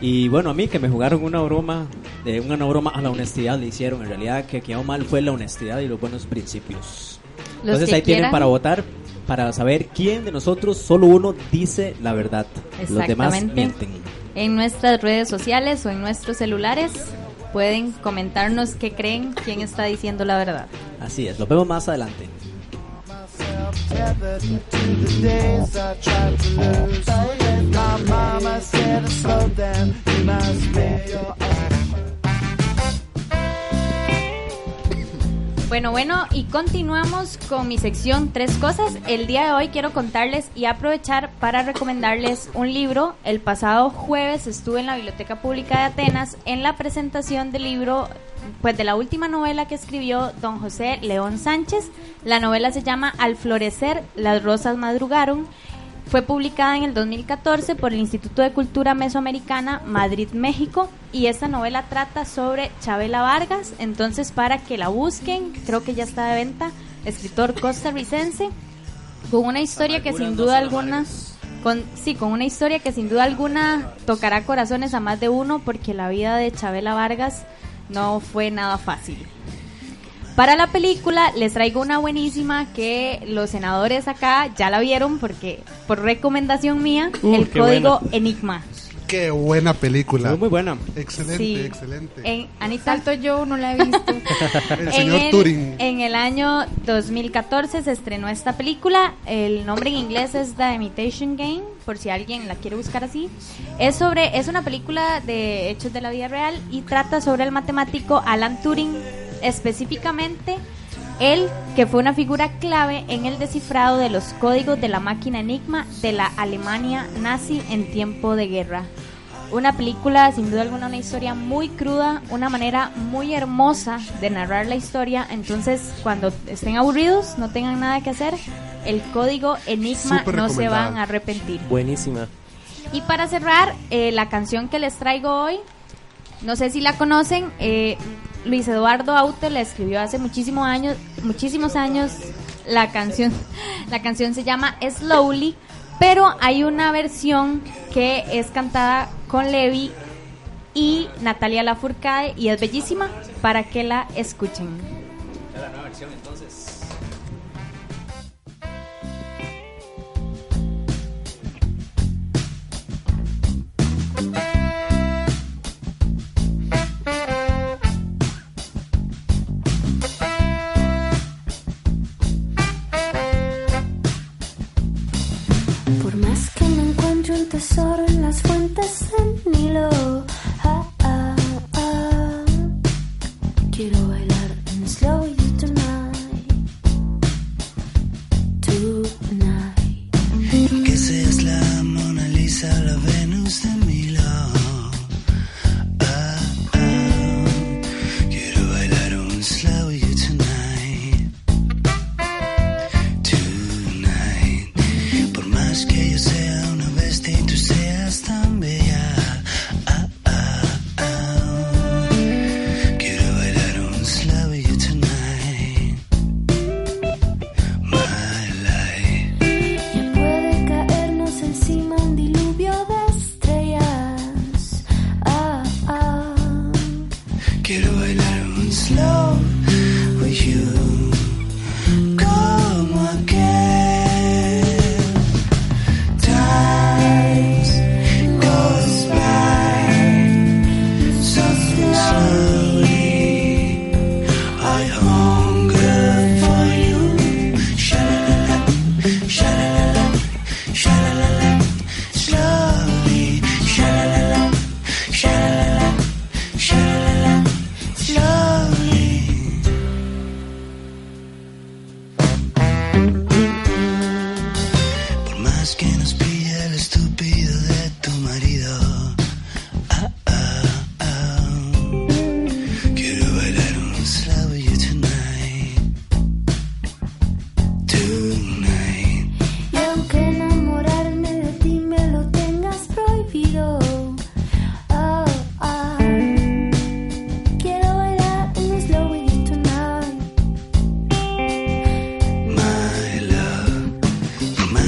Y bueno, a mí que me jugaron una broma, de una broma a la honestidad le hicieron. En realidad que quedó mal fue la honestidad y los buenos principios. Los Entonces ahí tienen para votar para saber quién de nosotros, solo uno, dice la verdad. Los demás mienten. En nuestras redes sociales o en nuestros celulares pueden comentarnos qué creen, quién está diciendo la verdad. Así es, los vemos más adelante. Bueno, bueno, y continuamos con mi sección Tres Cosas. El día de hoy quiero contarles y aprovechar para recomendarles un libro. El pasado jueves estuve en la Biblioteca Pública de Atenas en la presentación del libro, pues de la última novela que escribió don José León Sánchez. La novela se llama Al florecer, las rosas madrugaron. Fue publicada en el 2014 por el Instituto de Cultura Mesoamericana Madrid, México, y esta novela trata sobre Chabela Vargas, entonces para que la busquen, creo que ya está de venta, escritor costarricense, con una historia que sin duda alguna, con, sí, con una historia que sin duda alguna tocará corazones a más de uno, porque la vida de Chabela Vargas no fue nada fácil. Para la película les traigo una buenísima que los senadores acá ya la vieron porque por recomendación mía, Uh, el código buena. Enigma. Qué buena película. Muy, muy buena. Excelente, Sí. excelente. En, Anita, Salto no la he visto. [LAUGHS] El en señor el, Turing. en el año 2014 se estrenó esta película. El nombre en inglés es The Imitation Game, por si alguien la quiere buscar así. Es sobre es una película de hechos de la vida real y trata sobre el matemático Alan Turing, específicamente él que fue una figura clave en el descifrado de los códigos de la máquina Enigma de la Alemania nazi en tiempo de guerra. Una película, sin duda alguna, una historia muy cruda, una manera muy hermosa de narrar la historia. Entonces, cuando estén aburridos, no tengan nada que hacer, el código Enigma Súper no se van a arrepentir. Buenísima. Y para cerrar, eh, la canción que les traigo hoy, no sé si la conocen, eh, Luis Eduardo Aute la escribió hace muchísimos años, muchísimos años. La canción, [LAUGHS] la canción se llama Slowly, pero hay una versión que es cantada con Levi y Natalia Lafourcade y es bellísima para que la escuchen. Por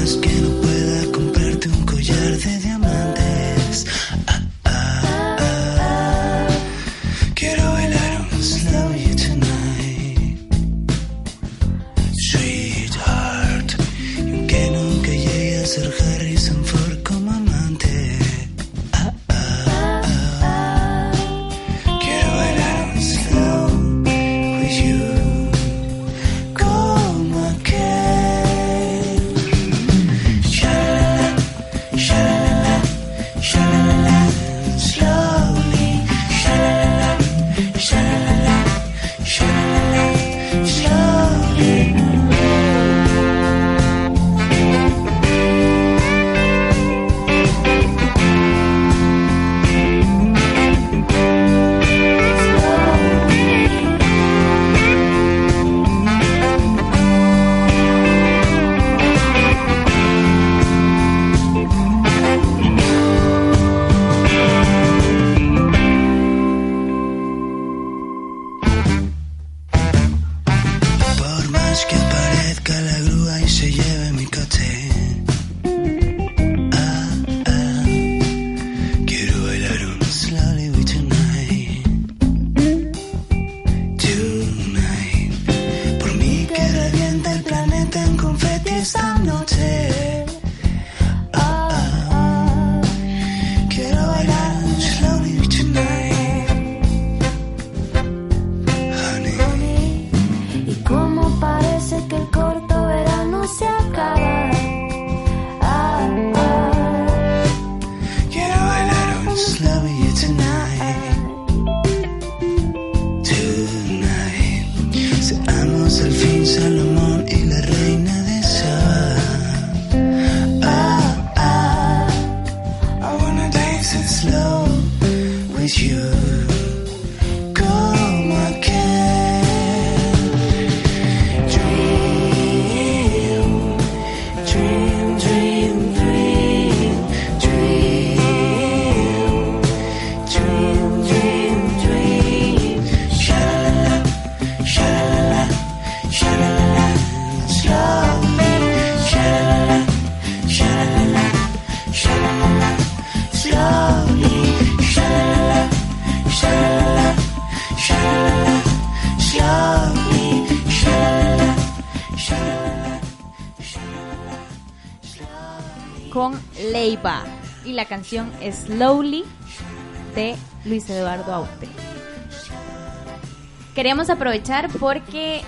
Por más la canción Slowly de Luis Eduardo Aute. Queríamos aprovechar porque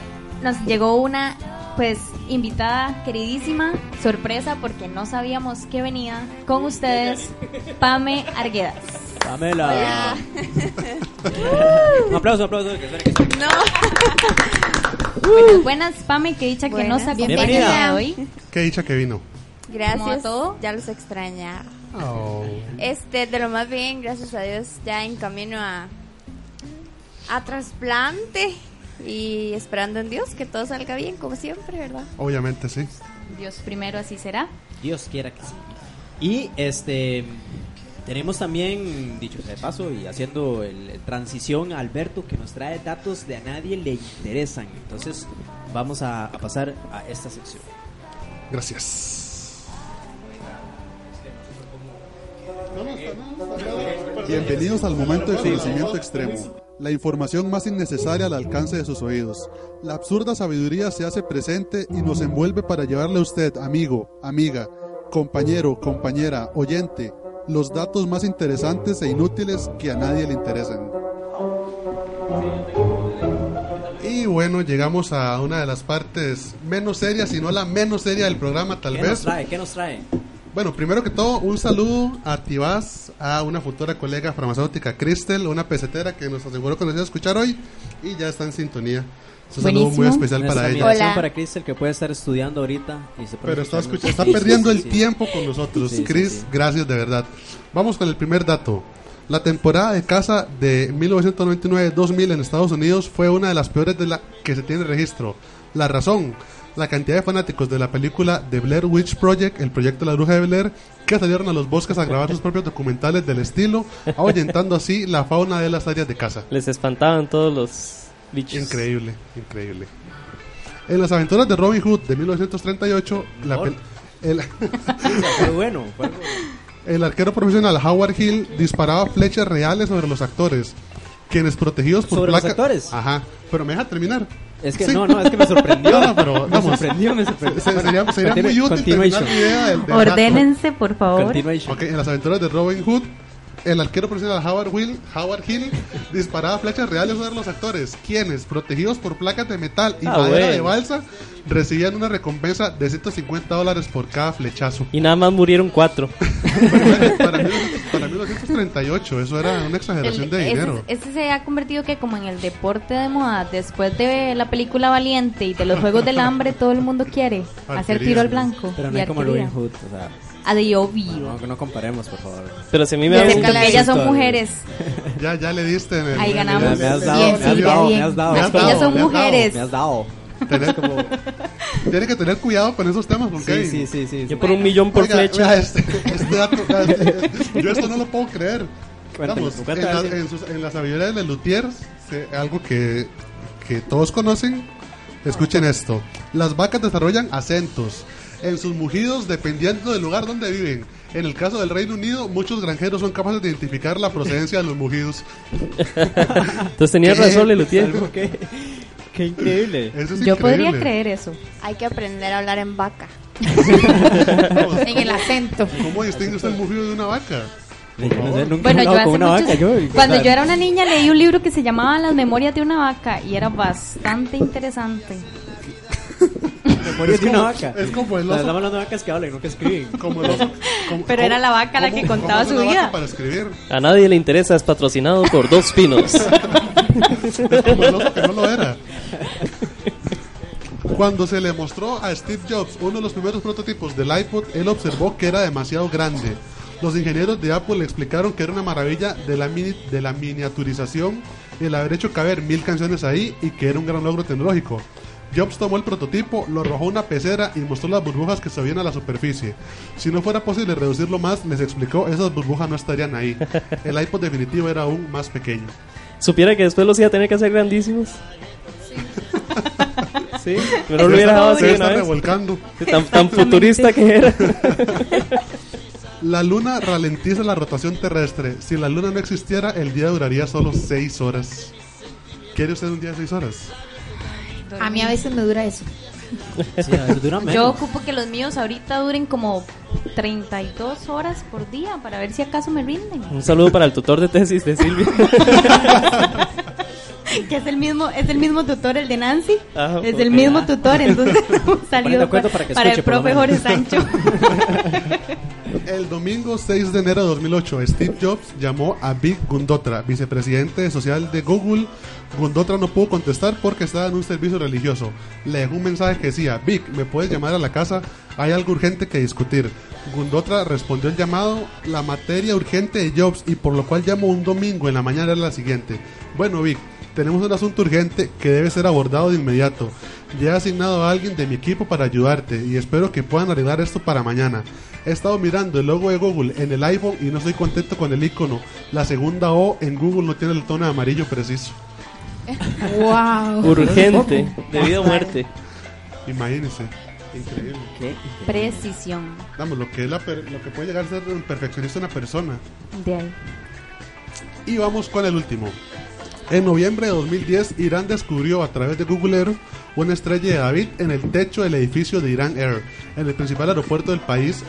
nos llegó una pues invitada queridísima, sorpresa porque no sabíamos que venía con ustedes Pame Arguedas. Pamela. un [LAUGHS] aplauso, un aplauso. sí. [LAUGHS] Buenas, buenas Pame, que dicha que nos Buenas. acompaña hoy. Qué dicha que vino. Gracias. ¿Cómo va todo? Ya los extrañaba. Oh. Este, de lo más bien, gracias a Dios, ya en camino a, a trasplante y esperando en Dios que todo salga bien, como siempre, ¿verdad? Obviamente sí. Dios primero, así será. Dios quiera que sí. Y este tenemos también, dicho sea de paso, y haciendo el, el transición a Alberto que nos trae datos de a nadie le interesan. Entonces vamos a, a pasar a esta sección. Gracias. Bienvenidos al momento de conocimiento extremo. La información más innecesaria al alcance de sus oídos. La absurda sabiduría se hace presente y nos envuelve para llevarle a usted, amigo, amiga, compañero, compañera, oyente, los datos más interesantes e inútiles que a nadie le interesan. Y bueno, llegamos a una de las partes menos serias, si no la menos seria del programa, tal ¿Qué vez. nos trae? ¿Qué nos trae? Bueno, primero que todo, un saludo a Tibás, a una futura colega farmacéutica, Cristel, una pesetera que nos aseguró que nos iba a escuchar hoy y ya está en sintonía. Es un saludo muy especial Nuestra para ella. admiración para Crystal que puede estar estudiando ahorita. Y se puede Pero está, escuchar- escucha- está perdiendo sí, el sí. tiempo con nosotros. Sí, sí. gracias de verdad. Vamos con el primer dato. La temporada de caza de 1999-2000 en Estados Unidos fue una de las peores de la que se tiene registro. La razón, la cantidad de fanáticos de la película The Blair Witch Project, el proyecto de la bruja de Blair, que salieron a los bosques a grabar sus propios documentales del estilo, ahuyentando así la fauna de las áreas de caza. Les espantaban todos los bichos. Increíble, increíble. En las aventuras de Robin Hood de 1938, la pel- el, [LAUGHS] bueno, bueno. el arquero profesional Howard Hill disparaba flechas reales sobre los actores, quienes protegidos por ¿Sobre los actores? Ajá, pero me deja terminar. Es que Sí. no, no, es que me sorprendió. [LAUGHS] No, no, pero me vamos. sorprendió, me sorprendió. Se- sería, sería muy útil terminar mi idea del, del Ordénense, por favor. Continuation. Ok, en las aventuras de Robin Hood, el arquero profesional Howard, Will, Howard Hill disparaba flechas reales sobre los actores, quienes, protegidos por placas de metal y Ah, madera de balsa, recibían una recompensa de 150 dólares por cada flechazo. Y nada más murieron cuatro. [LAUGHS] Para, mí- para 1938, eso era una exageración El- de dinero. ese se ha convertido que como en el deporte de moda, después de la película Valiente y de los Juegos del Hambre, todo el mundo quiere hacer tiro al blanco. Pero no y hay como. Robin Hood, o sea, Ah, de obvio. no, no comparemos, por favor. Pero si a mí me un- que ellas son mujeres. Ya, ya le diste en el. Ahí ganamos. Me has dado, Bien, me has sí, dado, bien. me has dado. Que ellas son mujeres. Me has dado. Tener como- Tiene que tener cuidado con esos temas, porque Sí, sí, sí, sí. Yo por un millón por Oiga, flecha. este, este dato, este- [LAUGHS] yo esto no lo puedo creer. Vamos, en, la- en sus- en la sabiduría de Luthier, algo que, que todos conocen, escuchen esto. Las vacas desarrollan acentos en sus mugidos dependiendo del lugar donde viven. En el caso del Reino Unido, muchos granjeros son capaces de identificar la procedencia de los mugidos. Entonces tenías ¿Qué? razón, Lelutier. Que- Qué increíble. Eso es Yo podría increíble. creer eso. Hay que aprender a hablar en vaca. [LAUGHS] En el acento. ¿Cómo distingue usted el mugido de una vaca? Yo no sé, nunca Bueno, yo hace muchos- vaca. Yo, cuando yo era una niña leí un libro que se llamaba Las Memorias de una vaca y era bastante interesante. [LAUGHS] de una como- vaca. es como el oso. Estamos hablando de vacas que hablan, no que escriben. [LAUGHS] Como el oso- como- Pero era la vaca la que ¿cómo- contaba es su vida. Para escribir. A nadie le interesa, es patrocinado por Dos Pinos. [LAUGHS] Es como el oso que no lo era. Cuando se le mostró a Steve Jobs uno de los primeros prototipos del iPod, él observó que era demasiado grande. Los ingenieros de Apple le explicaron que era una maravilla de la, mini- de la miniaturización, el haber hecho caber mil canciones ahí y que era un gran logro tecnológico. Jobs tomó el prototipo, lo arrojó a una pecera y mostró las burbujas que se veían a la superficie. Si no fuera posible reducirlo más, les explicó, esas burbujas no estarían ahí. [LAUGHS] El iPod definitivo era aún más pequeño. Supiera que después los iba a tener que hacer grandísimos. Sí, [LAUGHS] pero lo hubiera dejado así se de está una vez. revolcando. Tan, tan [LAUGHS] futurista que era. La luna ralentiza la rotación terrestre. Si la luna no existiera, el día duraría solo 6 horas. ¿Quiere usted un día de 6 horas? A mí a veces me dura eso. Sí, a veces duran Yo menos. ocupo que los míos ahorita duren como 32 horas por día para ver si acaso me rinden. Un saludo para el tutor de tesis de Silvia. [LAUGHS] que es el mismo es el mismo tutor el de Nancy Ah, es el mismo tutor entonces [LAUGHS] [LAUGHS] salió para que para el profe menos. Jorge Sancho El domingo 6 de enero de 2008, Steve Jobs llamó a Vic Gundotra, vicepresidente social de Google. Gundotra no pudo contestar porque estaba en un servicio religioso. Le dejó un mensaje que decía, Vic, ¿me puedes llamar a la casa? Hay algo urgente que discutir. Gundotra respondió el llamado, la materia urgente de Jobs y por lo cual llamó un domingo en la mañana era la siguiente. Bueno, Vic, tenemos un asunto urgente que debe ser abordado de inmediato. Ya he asignado a alguien de mi equipo para ayudarte y espero que puedan arreglar esto para mañana. He estado mirando el logo de Google en el iPhone y no estoy contento con el icono. La segunda O en Google no tiene el tono de amarillo preciso. Wow. [LAUGHS] Urgente, de vida o muerte. [LAUGHS] Imagínense. Increíble. ¿Qué? precisión Vamos, lo que, es la per- lo que puede llegar a ser un perfeccionista una persona. de ahí Y vamos con el último. En noviembre de 2010, Irán descubrió a través de Google Earth una estrella de David en el techo del edificio de Irán Air, en el principal aeropuerto del país.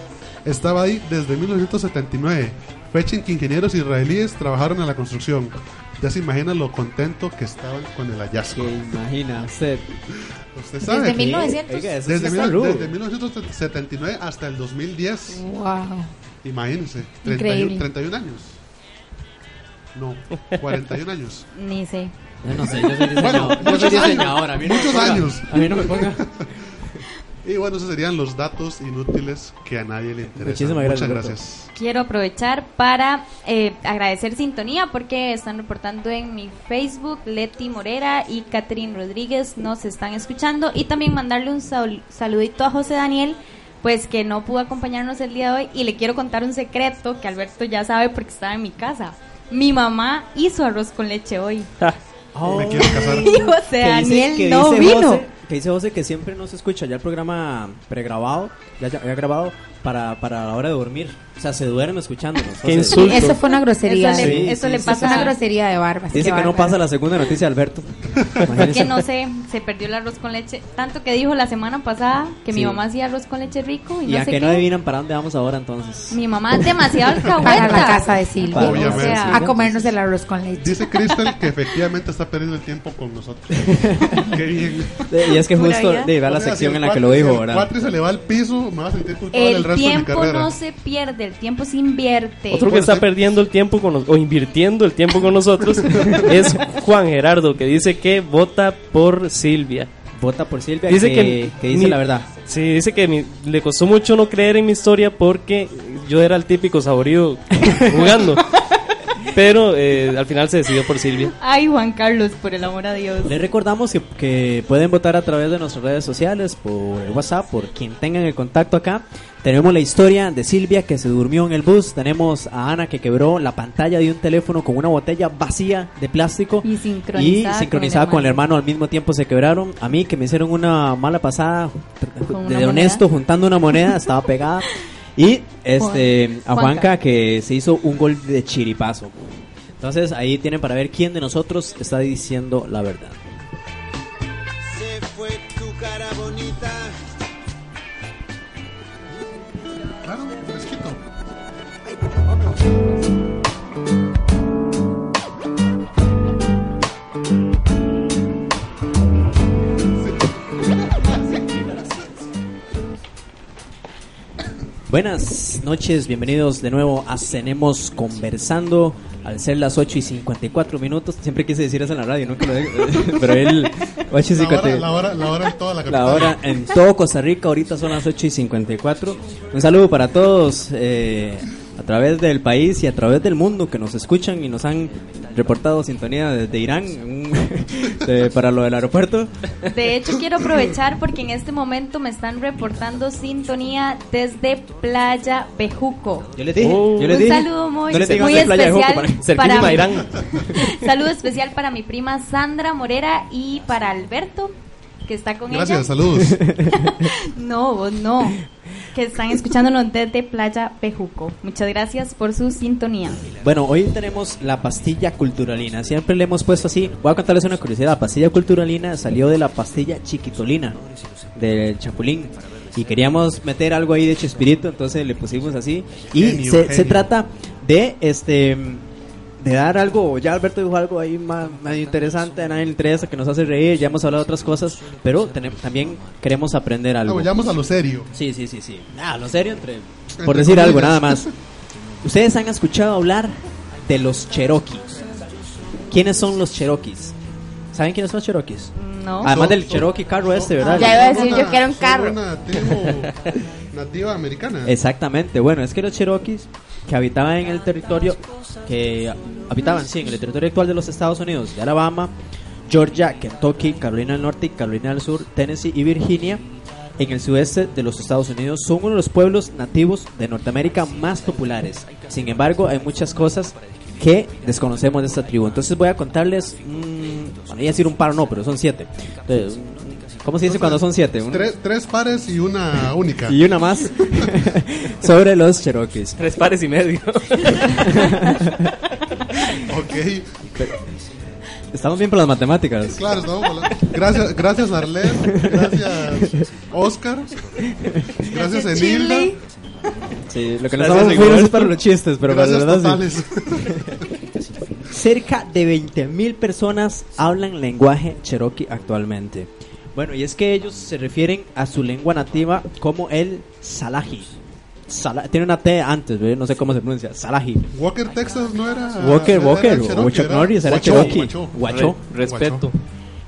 Estaba ahí desde 1979, fecha en que ingenieros israelíes trabajaron en la construcción. Ya se imagina lo contento que estaban con el hallazgo. Que imagina usted. Usted sabe. Desde que- 1900. Oiga, eso Desde, sí mil- desde 1979 hasta el 2010. Wow. Imagínense. Increíble. 31, 31 años. No, 41 años. Ni sé. Yo no sé, yo soy diseñador. Bueno, yo soy muchos años, diseñador. A mí no me muchos ponga- años. A mí no me ponga. [LAUGHS] Y bueno, esos serían los datos inútiles que a nadie le interesan. Muchísimas gracias, Muchas gracias. Quiero aprovechar para eh, agradecer sintonía porque están reportando en mi Facebook Leti Morera y Catherine Rodríguez nos están escuchando y también mandarle un sal- saludito a José Daniel pues que no pudo acompañarnos el día de hoy y le quiero contar un secreto que Alberto ya sabe porque estaba en mi casa. Mi mamá hizo arroz con leche hoy. Me quiero casar. [LAUGHS] Y José Daniel no dice vino. José, que dice José que siempre nos escucha ya el programa pregrabado, ya, ya, ya grabado para, para la hora de dormir. O sea, se duerme escuchándonos. Qué insulto. Eso fue una grosería. Eso le- Sí, eso sí, le sí, pasa Es una grosería de barbas. Dice que no pasa la segunda noticia Alberto. Que no sé, se perdió el arroz con leche. Tanto que dijo la semana pasada que mi Sí. mamá hacía arroz con leche rico y, Y no a sé que qué. no adivinan para dónde vamos ahora entonces. Mi mamá es demasiado alcahueta. [LAUGHS] Para la casa de Silvia. O sea, A comernos el arroz con leche. Dice Crystal que efectivamente está perdiendo el tiempo con nosotros. [LAUGHS] Qué bien. Y es que justo de ver la sección en el la que lo dijo, el ¿verdad? cuatri se le va al piso, me va a sentir culpable el, el resto de mi tiempo carrera. no se pierde, el tiempo se invierte. Otro que está perdiendo el tiempo con o invirtiendo el tiempo con nosotros [LAUGHS] es Juan Gerardo, que dice que vota por Silvia. Vota por Silvia Dice que, que, que dice mi- la verdad. Sí, dice que mi- le costó mucho no creer en mi historia porque yo era el típico saborido jugando. [LAUGHS] Pero eh, al final se decidió por Silvia. Ay, Juan Carlos, por el amor a Dios. Les recordamos que, que pueden votar a través de nuestras redes sociales, por el WhatsApp, por quien tengan el contacto acá. Tenemos la historia de Silvia que se durmió en el bus. Tenemos a Ana que quebró la pantalla de un teléfono con una botella vacía de plástico. Y sincronizada, Y sincronizada con con el hermano al mismo tiempo se quebraron. A mí que me hicieron una mala pasada de honesto moneda. juntando una moneda, estaba pegada. [LAUGHS] Y este a Juanca. Juanca que se hizo un gol de chiripazo. Entonces ahí tienen para ver quién de nosotros está diciendo la verdad. Buenas noches, bienvenidos de nuevo a Cenemos Conversando. Al ser las 8 y 54 minutos, siempre quise decir eso en la radio, nunca lo digo, [LAUGHS] pero él, 8 y La hora, 54. la, hora, la hora en toda la La capital. hora en todo Costa Rica, ahorita son las 8 y 54. Un saludo para todos eh, a través del país y a través del mundo que nos escuchan y nos han reportado sintonía desde Irán un- de- para lo del aeropuerto. De hecho, quiero aprovechar porque en este momento me están reportando sintonía desde Playa Bejuco. Yo les dije, Oh. yo les Un dije. saludo muy, no les muy especial para- Cerquísima para, a Irán. [LAUGHS] saludo especial para mi prima Sandra Morera y para Alberto que está con Gracias, ella. saludos. [LAUGHS] No, vos no. Que están escuchándonos desde Playa Bejuco. Muchas gracias por su sintonía. Bueno, hoy tenemos la pastilla culturalina. Siempre le hemos puesto así. Voy a contarles una curiosidad. La pastilla culturalina salió de la pastilla chiquitolina del Chapulín. Y queríamos meter algo ahí de Chespirito, entonces le pusimos así. Y Genio, se, trata de este de dar algo, ya Alberto dijo algo ahí más, más interesante, a nadie le interesa, que nos hace reír, ya hemos hablado de otras cosas, pero tenem- también queremos aprender algo. Vamos, vamos a lo serio. Sí, sí, sí, sí. Ah, lo serio entre... Entre Por decir algo, nada más. [LAUGHS] Ustedes han escuchado hablar de los Cherokees. ¿Quiénes son los Cherokees? ¿Saben quiénes son los Cherokees? No. Además del Cherokee carro este, ¿verdad? Ya iba a decir yo que era un carro. una [LAUGHS] nativa americana. Exactamente. Bueno, es que los Cherokees que habitaban en el territorio, que habitaban, sí, en el territorio actual de los Estados Unidos, de Alabama, Georgia, Kentucky, Carolina del Norte, Carolina del Sur, Tennessee y Virginia, en el sudeste de los Estados Unidos, son uno de los pueblos nativos de Norteamérica más populares. Sin embargo, hay muchas cosas que desconocemos de esta tribu. Entonces voy a contarles, mm, iba a decir un par, no, pero son siete. Entonces, ¿Cómo se dice cuando son siete? Un- Tres, tres pares y una [LAUGHS] única. y una más [LAUGHS] sobre los Cherokees. Tres pares y medio. [LAUGHS] ok. Estamos bien por las matemáticas. Claro, estamos hablando. Gracias, gracias Arlet, gracias Oscar, gracias Enilda, Sí, lo que no Gracias, estamos Rigoberto. buenos es para los chistes, pero para gracias la verdad sí. cerca de 20.000 personas hablan lenguaje cherokee actualmente. Bueno, y es que ellos se refieren a su lengua nativa como el salahi. Sala- tiene una T antes, ¿ve? no sé cómo se pronuncia. Salahi. Walker, Texas no era. Walker, era Walker, Cherokee, o Chuck era Norris, era Guacho, Cherokee. Guacho. Guacho. Re- respeto.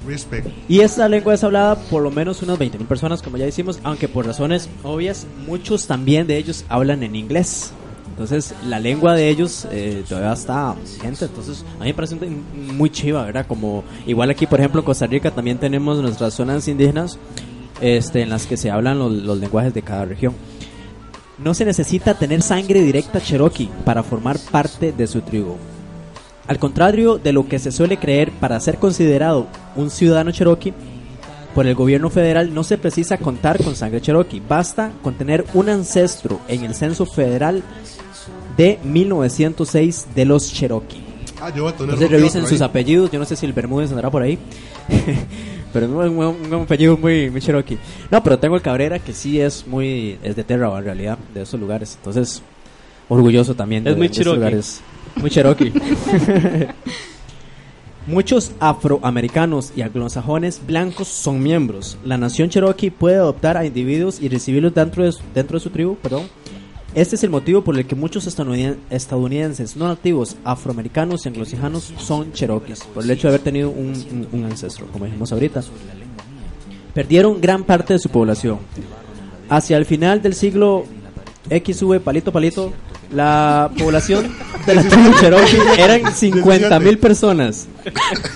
Respect. Y esta lengua es hablada por lo menos unas 20.000 personas, como ya decimos, aunque por razones obvias, muchos también de ellos hablan en inglés. Entonces, la lengua de ellos eh, todavía está vigente. Entonces, a mí me parece muy chiva, ¿verdad? Como igual aquí, por ejemplo, en Costa Rica también tenemos nuestras zonas indígenas este, en las que se hablan los, los lenguajes de cada región. No se necesita tener sangre directa cherokee para formar parte de su tribu. Al contrario de lo que se suele creer, para ser considerado un ciudadano cherokee, por el gobierno federal no se precisa contar con sangre cherokee, basta con tener un ancestro en el censo federal de 1906 de los cherokee. Ah, yo voy a tener Entonces revisen sus apellidos, yo no sé si el Bermúdez andará por ahí, [LAUGHS] pero es un, un- un apellido muy, muy cherokee. No, pero tengo el Cabrera que sí es muy, es de Terra en realidad, de esos lugares, entonces orgulloso también de, Es muy de esos cherokee. lugares. [LAUGHS] Muy cherokee. [LAUGHS] Muchos afroamericanos y anglosajones blancos son miembros. La nación cherokee puede adoptar a individuos y recibirlos dentro de, su- dentro de su tribu. Perdón. Este es el motivo por el que muchos estadounid- estadounidenses no nativos, afroamericanos y anglosajones son cherokees, por el hecho de haber tenido un ancestro, como dijimos ahorita. Perdieron gran parte de su población. Hacia el final del siglo XV, palito palito, la población de la [LAUGHS] tribu Cherokee eran 50 mil personas.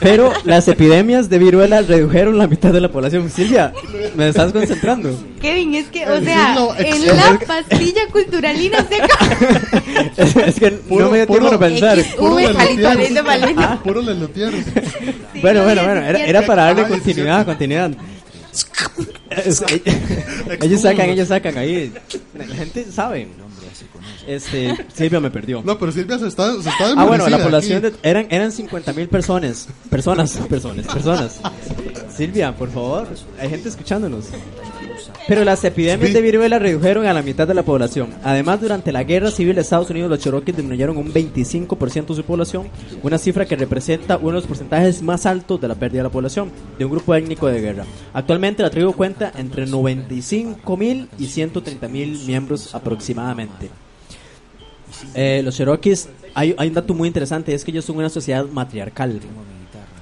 Pero las epidemias de viruela redujeron la mitad de la población. Silvia, ¿me estás concentrando? Kevin, es que, o sea, en la pastilla culturalina seca. [LAUGHS] Es, es que no me dio tiempo de pensar. Ah, Puro lelutier. Bueno, bueno, bueno, era, era para darle continuidad, continuidad. [LAUGHS] Ellos sacan, ellos sacan ahí. La gente sabe. Este, Silvia me perdió. No, pero Silvia se está, se está Ah, bueno, la población de- eran eran 50 mil personas, personas, personas, personas. Silvia, por favor, hay gente escuchándonos. Pero las epidemias de viruela redujeron a la mitad de la población. Además, durante la guerra civil de Estados Unidos, los Cherokees disminuyeron un 25% de su población, una cifra que representa uno de los porcentajes más altos de la pérdida de la población de un grupo étnico de guerra. Actualmente, la tribu cuenta entre 95 mil y 130 mil miembros aproximadamente. Eh, los Cherokees, hay, hay un dato muy interesante, es que ellos son una sociedad matriarcal.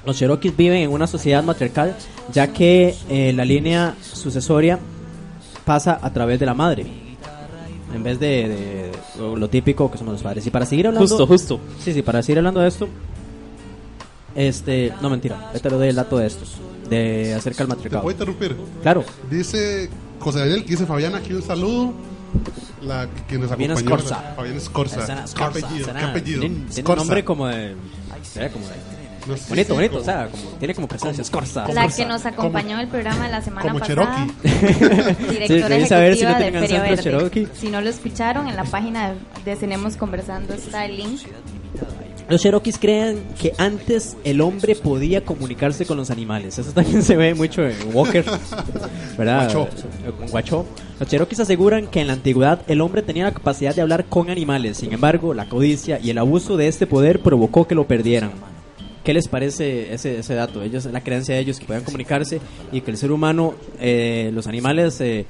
Los Cherokees viven en una sociedad matriarcal, ya que eh, la línea sucesoria pasa a través de la madre. En vez de, de lo, lo típico que somos los padres. Y para seguir hablando. Justo, justo. Sí, sí, para seguir hablando de esto. Este. No, mentira. Ahorita le doy el dato de esto. De acerca del ¿Te matriarcado. puedo interrumpir? Claro. Dice José Daniel, que dice Fabiana, aquí un saludo. La que nos Fabiana acompañó. Fabiana Escorza. Escena- ¿Qué Escorza, apellido? ¿Qué apellido? Tiene, tiene un Escorza. nombre como de. será como de- No sé, bonito, sí, bonito. como- o sea, como, tiene como presencia. Escorza. La que nos acompañó en el programa la semana como pasada. [LAUGHS] Sí, [LAUGHS] Directora si no de tienen Feria Verde. Cherokee. Si no lo escucharon, en la página de, de Cenemos Conversando está el link. Los Cherokees creen que antes el hombre podía comunicarse con los animales. Eso también se ve mucho en Walker, [LAUGHS] ¿verdad? Guachó. Los Cherokees aseguran que en la antigüedad el hombre tenía la capacidad de hablar con animales. Sin embargo, la codicia y el abuso de este poder provocó que lo perdieran. ¿Qué les parece ese, ese dato? Ellos, la creencia de ellos que puedan comunicarse y que el ser humano, eh, los animales eh,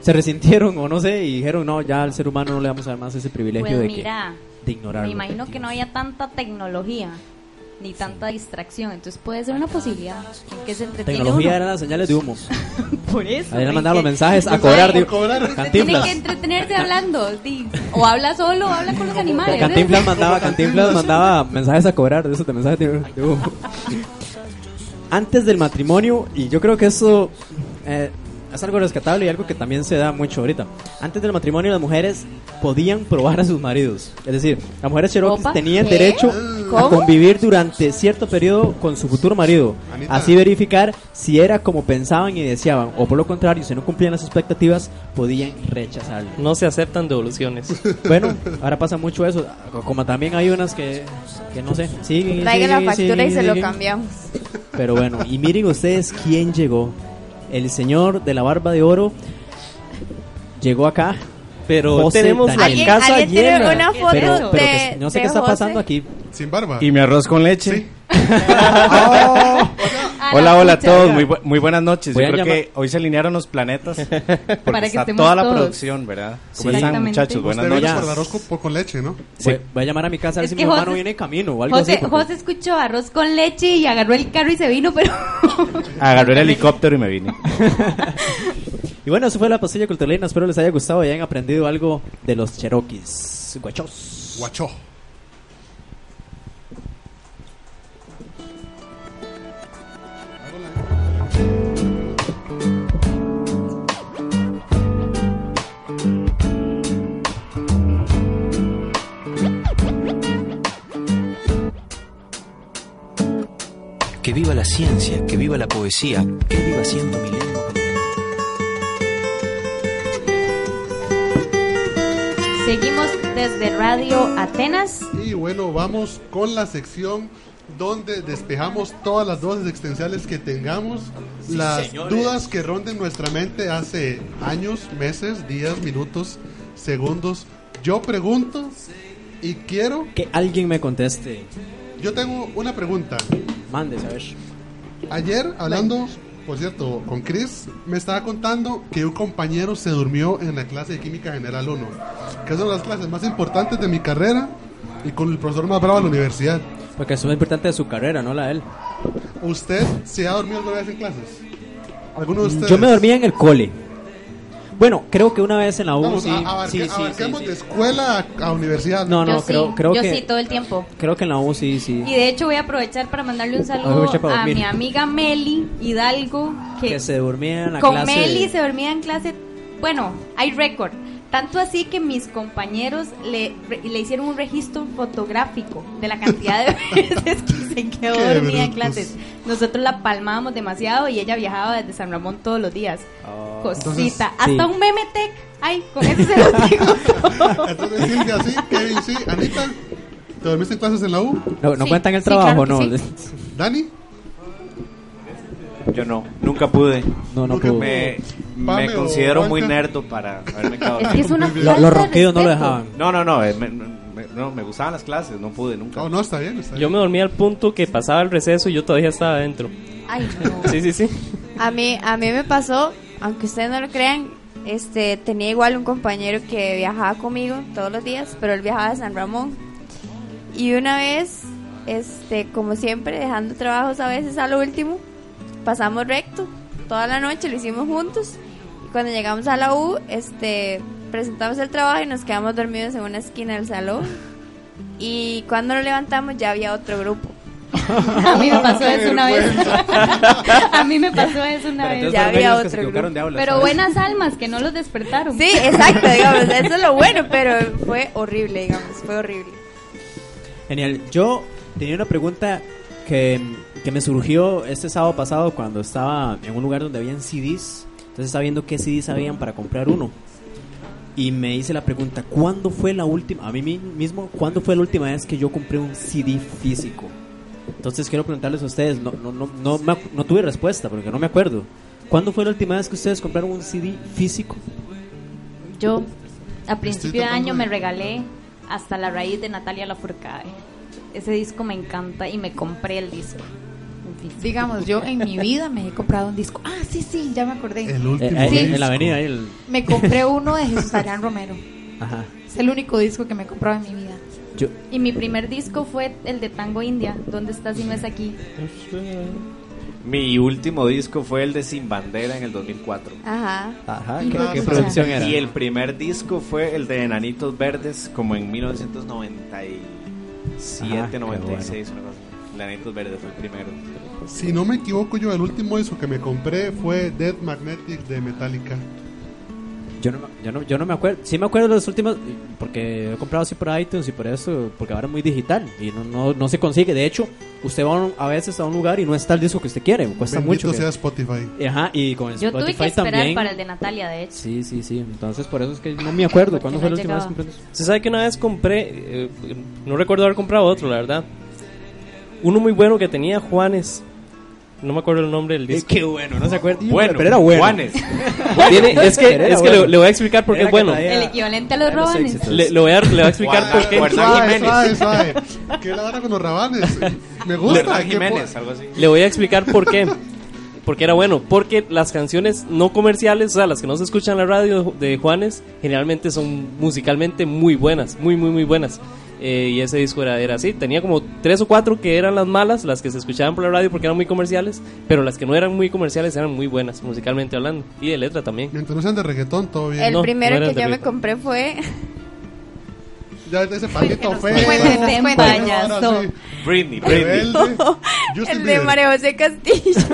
se resintieron o no sé y dijeron no, ya al ser humano no le vamos a dar más ese privilegio Pues de, mira, que, de ignorarlo. me imagino que no haya tanta tecnología ni tanta distracción, entonces puede ser una posibilidad en que se entretiene Tecnología uno. eran las señales de humo. [LAUGHS] Por eso. ¿en mandaban los mensajes a [LAUGHS] cobrar. digo, Usted tiene que entretenerse hablando, sí. o habla solo o habla con los animales. ¿eh? Cantinflas mandaba, Cantinflas [LAUGHS] mandaba mensajes a cobrar de esos de mensajes de, de humo. Antes del matrimonio, y yo creo que eso eh, es algo rescatable y algo que también se da mucho ahorita. Antes del matrimonio las mujeres podían probar a sus maridos. Es decir, las mujeres cherokees tenían ¿qué? derecho ¿Cómo? a convivir durante cierto periodo con su futuro marido. Anita. Así verificar si era como pensaban y deseaban. O por lo contrario, si no cumplían las expectativas, podían rechazarlo. No se aceptan devoluciones. [LAUGHS] Bueno, ahora pasa mucho eso. Como también hay unas que, que no sé, siguen y Traiga la siguen y factura y siguen se lo cambiamos. Pero bueno, y miren ustedes quién llegó. El señor de la barba de oro llegó acá Pero José tenemos la Daniel. casa ¿Alguien tiene llena. una foto Pero, de, pero que- no sé qué está José? pasando aquí. Sin barba. Y mi arroz con leche. Sí. [LAUGHS] Hola, hola a todos, muy, bu- muy buenas noches. Voy Yo creo llamar- que hoy se alinearon los planetas [LAUGHS] porque Para que está estemos toda la todos. producción, ¿verdad? ¿Cómo Sí. están muchachos? Buenas noches. por el arroz con, con leche, ¿no? Voy, voy a llamar a mi casa a ver Es si que mi hermano José- viene en camino o algo José, así. porque- José escuchó arroz con leche y agarró el carro y se vino, pero [LAUGHS] Agarré el helicóptero y me vine. [LAUGHS] Y bueno, eso fue la pastilla culturalina. Espero les haya gustado y hayan aprendido algo de los Cherokees. Guachos. Guachó. Que viva la ciencia, que viva la poesía, que viva siendo mi lengua. seguimos desde Radio Atenas. Y bueno, vamos con la sección donde despejamos todas las dudas existenciales que tengamos, las señores. dudas que ronden nuestra mente hace años, meses, días, minutos, segundos. Yo pregunto y quiero, Que alguien me conteste. Yo tengo una pregunta. Mandes, a ver. Ayer, hablando, por cierto, con Chris, me estaba contando que un compañero se durmió en la clase de Química General 1, que es una de las clases más importantes de mi carrera y con el profesor más bravo de la universidad. Porque eso es importante de su carrera, no la de él. ¿Usted se ha dormido alguna vez en clases? ¿Alguno de ustedes? Yo me dormía en el cole. Bueno, creo que una vez en la U. Vamos, sí, sí, sí, sí, abarquemos sí. de escuela a, a universidad. No, no, yo creo, sí, creo yo que. sí, todo el tiempo. Creo que en la U sí, sí. Y de hecho voy a aprovechar para mandarle un saludo a mi amiga Meli Hidalgo, que, Que se dormía en la con clase. Meli se dormía en clase. Bueno, hay récord. Tanto así que mis compañeros le, hicieron un registro fotográfico de la cantidad de [LAUGHS] veces que se quedó dormida en clases. Nosotros la palmábamos demasiado y ella viajaba desde San Ramón todos los días. Cosita. Entonces, Hasta sí. un meme tech. Ay, con eso se lo digo [LAUGHS] todo. Entonces, Silvia, sí, Kevin, sí, Anita, ¿te dormiste en clases en la U? No, no Sí, cuentan el sí, trabajo, claro no. sí. ¿Dani? Yo no, nunca pude. No, no Nunca pudo. Me, me considero muy nerdo para haberme quedado. Es que es una Lo- los ronquidos no lo dejaban. No, no, no, eh, me, me- no, me gustaban las clases, no pude nunca. Oh, no, está bien, está bien. Yo me dormía al punto que pasaba el receso y yo todavía estaba adentro. Ay, no. Sí, sí, sí. A mí, a mí me pasó, aunque ustedes no lo crean, este, tenía igual un compañero que viajaba conmigo todos los días, pero él viajaba a San Ramón. Y una vez, este, como siempre, dejando trabajos a veces a lo último, pasamos recto toda la noche, lo hicimos juntos. Y cuando llegamos a la U, este, presentamos el trabajo y nos quedamos dormidos en una esquina del salón. Y cuando nos levantamos ya había otro grupo. A mí me pasó eso una vez. [LAUGHS] A mí me pasó eso una vez. Ya había otro grupo. de aula, Pero ¿sabes? buenas almas que no los despertaron. Sí, exacto, digamos, eso es lo bueno, pero fue horrible, digamos, fue horrible. Genial. Yo tenía una pregunta que, que me surgió este sábado pasado cuando estaba en un lugar donde habían CDs. Entonces estaba viendo qué CDs habían para comprar uno. Y me hice la pregunta, ¿cuándo fue la última, a mí mi- mismo, cuándo fue la última vez que yo compré un CD físico? Entonces quiero preguntarles a ustedes, no, no, no, no, me no tuve respuesta porque no me acuerdo. ¿Cuándo fue la última vez que ustedes compraron un CD físico? Yo a principio de año me regalé hasta la raíz de Natalia Lafourcade. Ese disco me encanta y me compré el disco. Digamos, yo en mi vida me he comprado un disco. Ah, sí, sí, ya me acordé. El Eh, último. eh, Sí. En la avenida, el... Me compré uno de Jesús Adrián Romero. Ajá. Es el único disco que me he comprado en mi vida. Yo, Y mi primer disco fue el de Tango India. ¿Dónde estás si no es aquí? Mi último disco fue el de Sin Bandera en el 2004. Ajá. ajá, Y ¿qué, producción era? Y el primer disco fue el de Enanitos Verdes, como en 1997, Ajá, qué 96, una cosa. así. El Enanitos Verdes fue el primero. Si no me equivoco, yo el último disco que me compré fue Dead Magnetic de Metallica. Yo no, me- yo, no, yo no me acuerdo. Sí me acuerdo de los últimos, porque he comprado así por iTunes y por eso, porque ahora es muy digital y no, no, no se consigue. De hecho, usted va a, un- a veces a un lugar y no está el disco que usted quiere, cuesta Bendito mucho. sea que- Spotify. Ajá, y con Yo Spotify tuve que esperar también. para el de Natalia, de hecho. Sí, sí, sí. Entonces, por eso es que no me acuerdo Porque cuándo fue la última vez que compré. Se sabe que una vez compré, eh, no recuerdo haber comprado otro, la verdad. Uno muy bueno que tenía Juanes, No me acuerdo el nombre del disco. qué bueno, no se acuerda. Bueno, pero era bueno. Juanes. [LAUGHS] Tiene- es que, era es que bueno. le, le voy a explicar por qué es bueno. que El equivalente a los robanes. Le, le voy a, le voy a explicar por qué. Suave. [LAUGHS] ¿Qué la hora con los rabanes? Me gusta. Hernán ¿qué Jiménez, algo así. Le voy a explicar por qué. Porque era bueno. Porque las canciones no comerciales, o sea, las que no se escuchan en la radio de Juanes, generalmente son musicalmente muy buenas. Muy, muy, muy buenas. Eh, y ese disco era, era así. Tenía como tres o cuatro que eran las malas, las que se escuchaban por la radio porque eran muy comerciales. Pero las que no eran muy comerciales eran muy buenas, musicalmente hablando. Y de letra también. Mientras no sean de reggaetón, todo bien. El No, primero no que yo me compré fue Ya ese patito feo. cuente, Ahora payaso. Britney, Britney. [LAUGHS] El de. María José Castillo. [LAUGHS]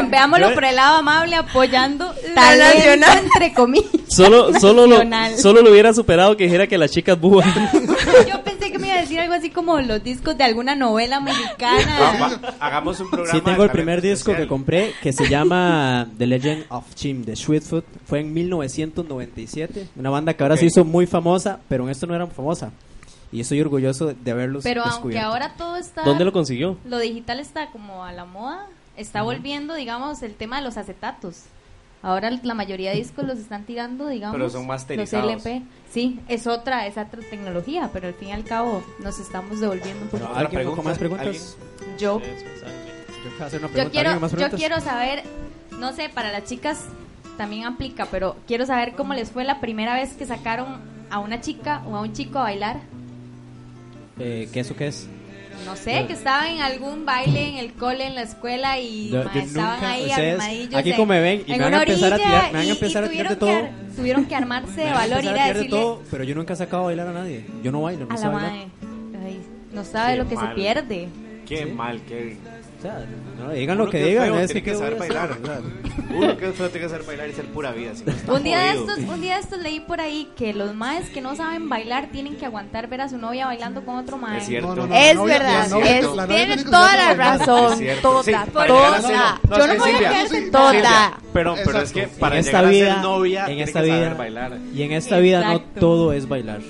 [LAUGHS] Veámoslo Yo- por el lado amable, apoyando La nacional. entre comillas. Solo, solo, lo, solo lo hubiera superado que dijera que las chicas búho. Yo decir algo así como los discos de alguna novela mexicana. va- hagamos un programa. Sí, tengo el primer disco que compré que se llama The Legend of Jim de Sweetfoot. Fue en 1997. Una banda que ahora se hizo muy famosa, pero en esto no era famosa. Y estoy orgulloso de haberlos Pero aunque ahora todo está. ¿Dónde lo consiguió? Lo digital está como a la moda. Está volviendo, digamos, el tema de los acetatos. Ahora la mayoría de discos los están tirando, digamos. Pero son Los masterizados. LP. Sí, es otra, es otra tecnología, pero al fin y al cabo nos estamos devolviendo un poquito. ¿Alguien pregunta, más preguntas? ¿alguien? Yo, Yo quiero hacer una yo quiero, ¿Alguien más yo quiero saber, no sé, para las chicas también aplica, pero quiero saber cómo les fue la primera vez que sacaron a una chica o a un chico a bailar. Eh, ¿Qué eso qué es? No sé, que estaban en algún baile en el cole, en la escuela y Yo- ma, yo estaban nunca- ahí armadillos. aquí en- como me ven y me van a empezar a tirar- me van a empezar y a tirar de tuvieron que todo. ar- tuvieron que armarse de [LAUGHS] Me van a valor y a a tirar de decirle todo, pero yo nunca he sacado a bailar a nadie. Yo no bailo, no a sé la bailar. Ay, no sabe Qué lo que se mal. pierde. Qué mal, qué. O sea, no, digan Uno lo que es digan, feo es tiene que que saber bailar. [LAUGHS] Uno que es feo tiene que saber bailar y ser pura vida. si no Un día de estos, un día de estos leí por ahí que los maes que no saben bailar tienen que aguantar ver a su novia bailando con otro mae. Es cierto. No, no, no, Es novia- verdad, es- la novia tiene tiene que toda la razón, Es cierto, toda, sí, toda. Yo es no que voy a Silvia, toda. Pero, pero es que para en llegar esta a vida, ser novia, en tiene esta que saber vida, bailar. y en esta vida no todo es bailar.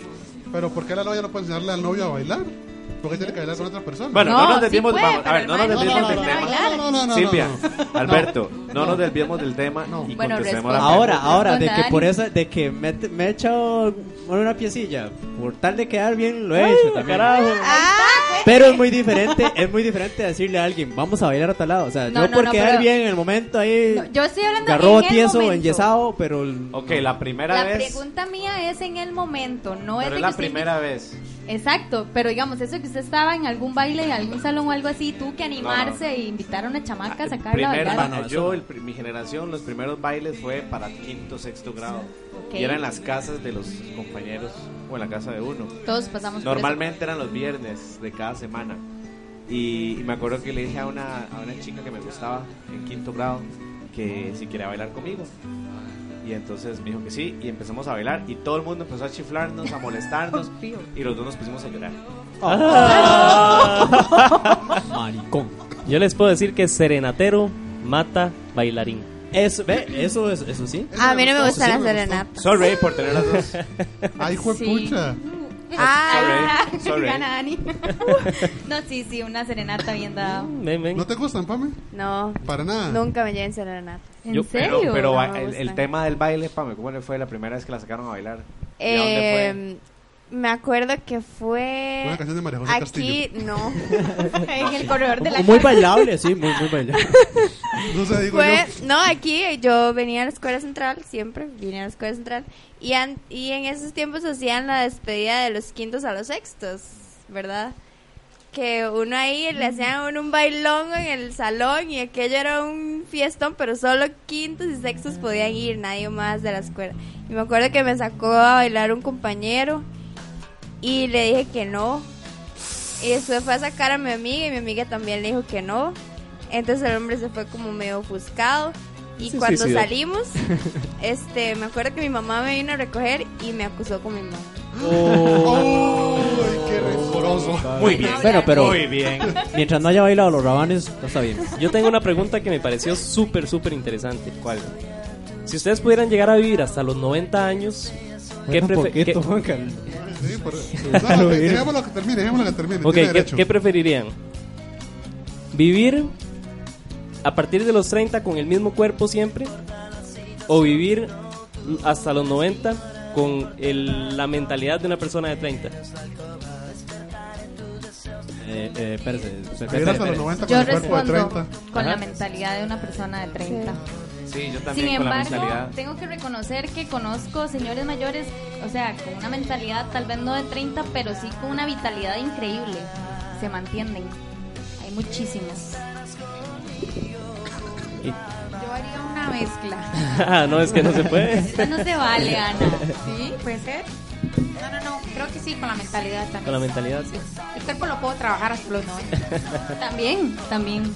Pero ¿por qué la novia no puede enseñarle al novio a bailar? ¿Por qué tiene que bailar con otra persona? Bueno, no, No, nos sí desviemos, puede, vamos, a pero ver, no nos desviemos del tema. bailar. No, no, no, Silvia. Alberto, no, No. nos desviemos del tema y Bueno, contestemos la. Ahora, ahora, de que por eso, de que me, me he echado una piecilla, por tal de quedar bien, lo he hecho también. Pero es muy diferente, es muy diferente decirle a alguien, vamos a bailar a tal lado. O sea, No, yo no, por no, quedar pero- bien en el momento ahí, No, yo estoy hablando garrobo en el tieso, momento. enyesado, pero... el- Ok, la primera La vez. pregunta mía es en el momento, no es Pero es la primera vez. Exacto, pero digamos, eso que usted estaba en algún baile, en algún salón o algo así, tuvo que animarse e invitar a una chamaca a sacarla a Primer, bailar. ba- yo, el mi generación, los primeros bailes fue para quinto, sexto grado. Y eran las casas de los compañeros o en la casa de uno. Todos pasamos por Normalmente eran los viernes de cada semana. Y, y me acuerdo que le dije a una, a una chica que me gustaba en quinto grado que si quería bailar conmigo. Y entonces me dijo que sí, y empezamos a bailar. Y todo el mundo empezó a chiflarnos, a [LAUGHS] molestarnos. [LAUGHS] y los dos nos pusimos a llorar. [LAUGHS] Maricón. Yo les puedo decir que serenatero mata bailarín. Eso, ve, eso, es- eso sí. A mí no me me gustó. serenatas. Sorry por tener las dos. Ay, juepucha. Ay, Sorry, sorry. Gana Dani. no, sí, sí, una serenata bien dada. ¿No te gustan, Pame? no, Para nada. nunca me lleven serenatas. ¿En Yo- serio? Pero, pero No el, el gustan. tema del baile, Pame, ¿cómo le fue la primera vez que la sacaron a bailar? ¿Y a dónde fue? Eh, me acuerdo que fue Una canción de María José aquí, no, [LAUGHS] [LAUGHS] en el corredor de la Muy casa. bailable, sí, muy, muy [LAUGHS] bailable. No sé, digo fue, yo. no, aquí yo venía a la escuela central, siempre vine a la escuela central, y, an- y en esos tiempos hacían la despedida de los quintos a los sextos, ¿verdad? Que uno ahí le hacían a uno un bailón en el salón y aquello era un fiestón, pero solo quintos y sextos podían ir, nadie más de la escuela. Y me acuerdo que me sacó a bailar un compañero y le dije que no. Y después fue a sacar a mi amiga y mi amiga también le dijo que no. Entonces el hombre se fue como medio ofuscado. Y cuando salimos, [LAUGHS] este, me acuerdo que mi mamá me vino a recoger y me acusó con mi mamá. ¡Ay, qué Muy bien. Bueno, pero Muy bien. mientras no haya bailado los rabanes, no está bien. Yo tengo una pregunta que me pareció súper, súper interesante. ¿Cuál? Si ustedes pudieran llegar a vivir hasta los 90 años, ¿qué, Un prefe- poquito, qué- Juan [LAUGHS] Carlos. Sí, por- No, no, dejémoslo que termine, dejémoslo que termine. ok, tiene ¿qué, derecho. qué preferirían? Vivir a partir de los 30 con el mismo cuerpo siempre o vivir hasta los 90 con el- la mentalidad de una persona de 30. Eh, eh, espérese, espérese, Vivir hasta espérese. los 90 Yo respondo 30. con la mentalidad de una persona de 30. Sí, yo también Sin con la embargo, mentalidad. tengo que reconocer que conozco señores mayores, o sea, con una mentalidad tal vez no de 30, pero sí con una vitalidad increíble. Se mantienen. Hay muchísimos. Yo haría una mezcla. [LAUGHS] Ah, no, es que no se puede. No se vale, Ana. [LAUGHS] ¿Sí? ¿Puede ser? No, no, no. Creo que sí, con la mentalidad también. Con la mentalidad, sí. El cuerpo lo puedo trabajar hasta los 90. También, también.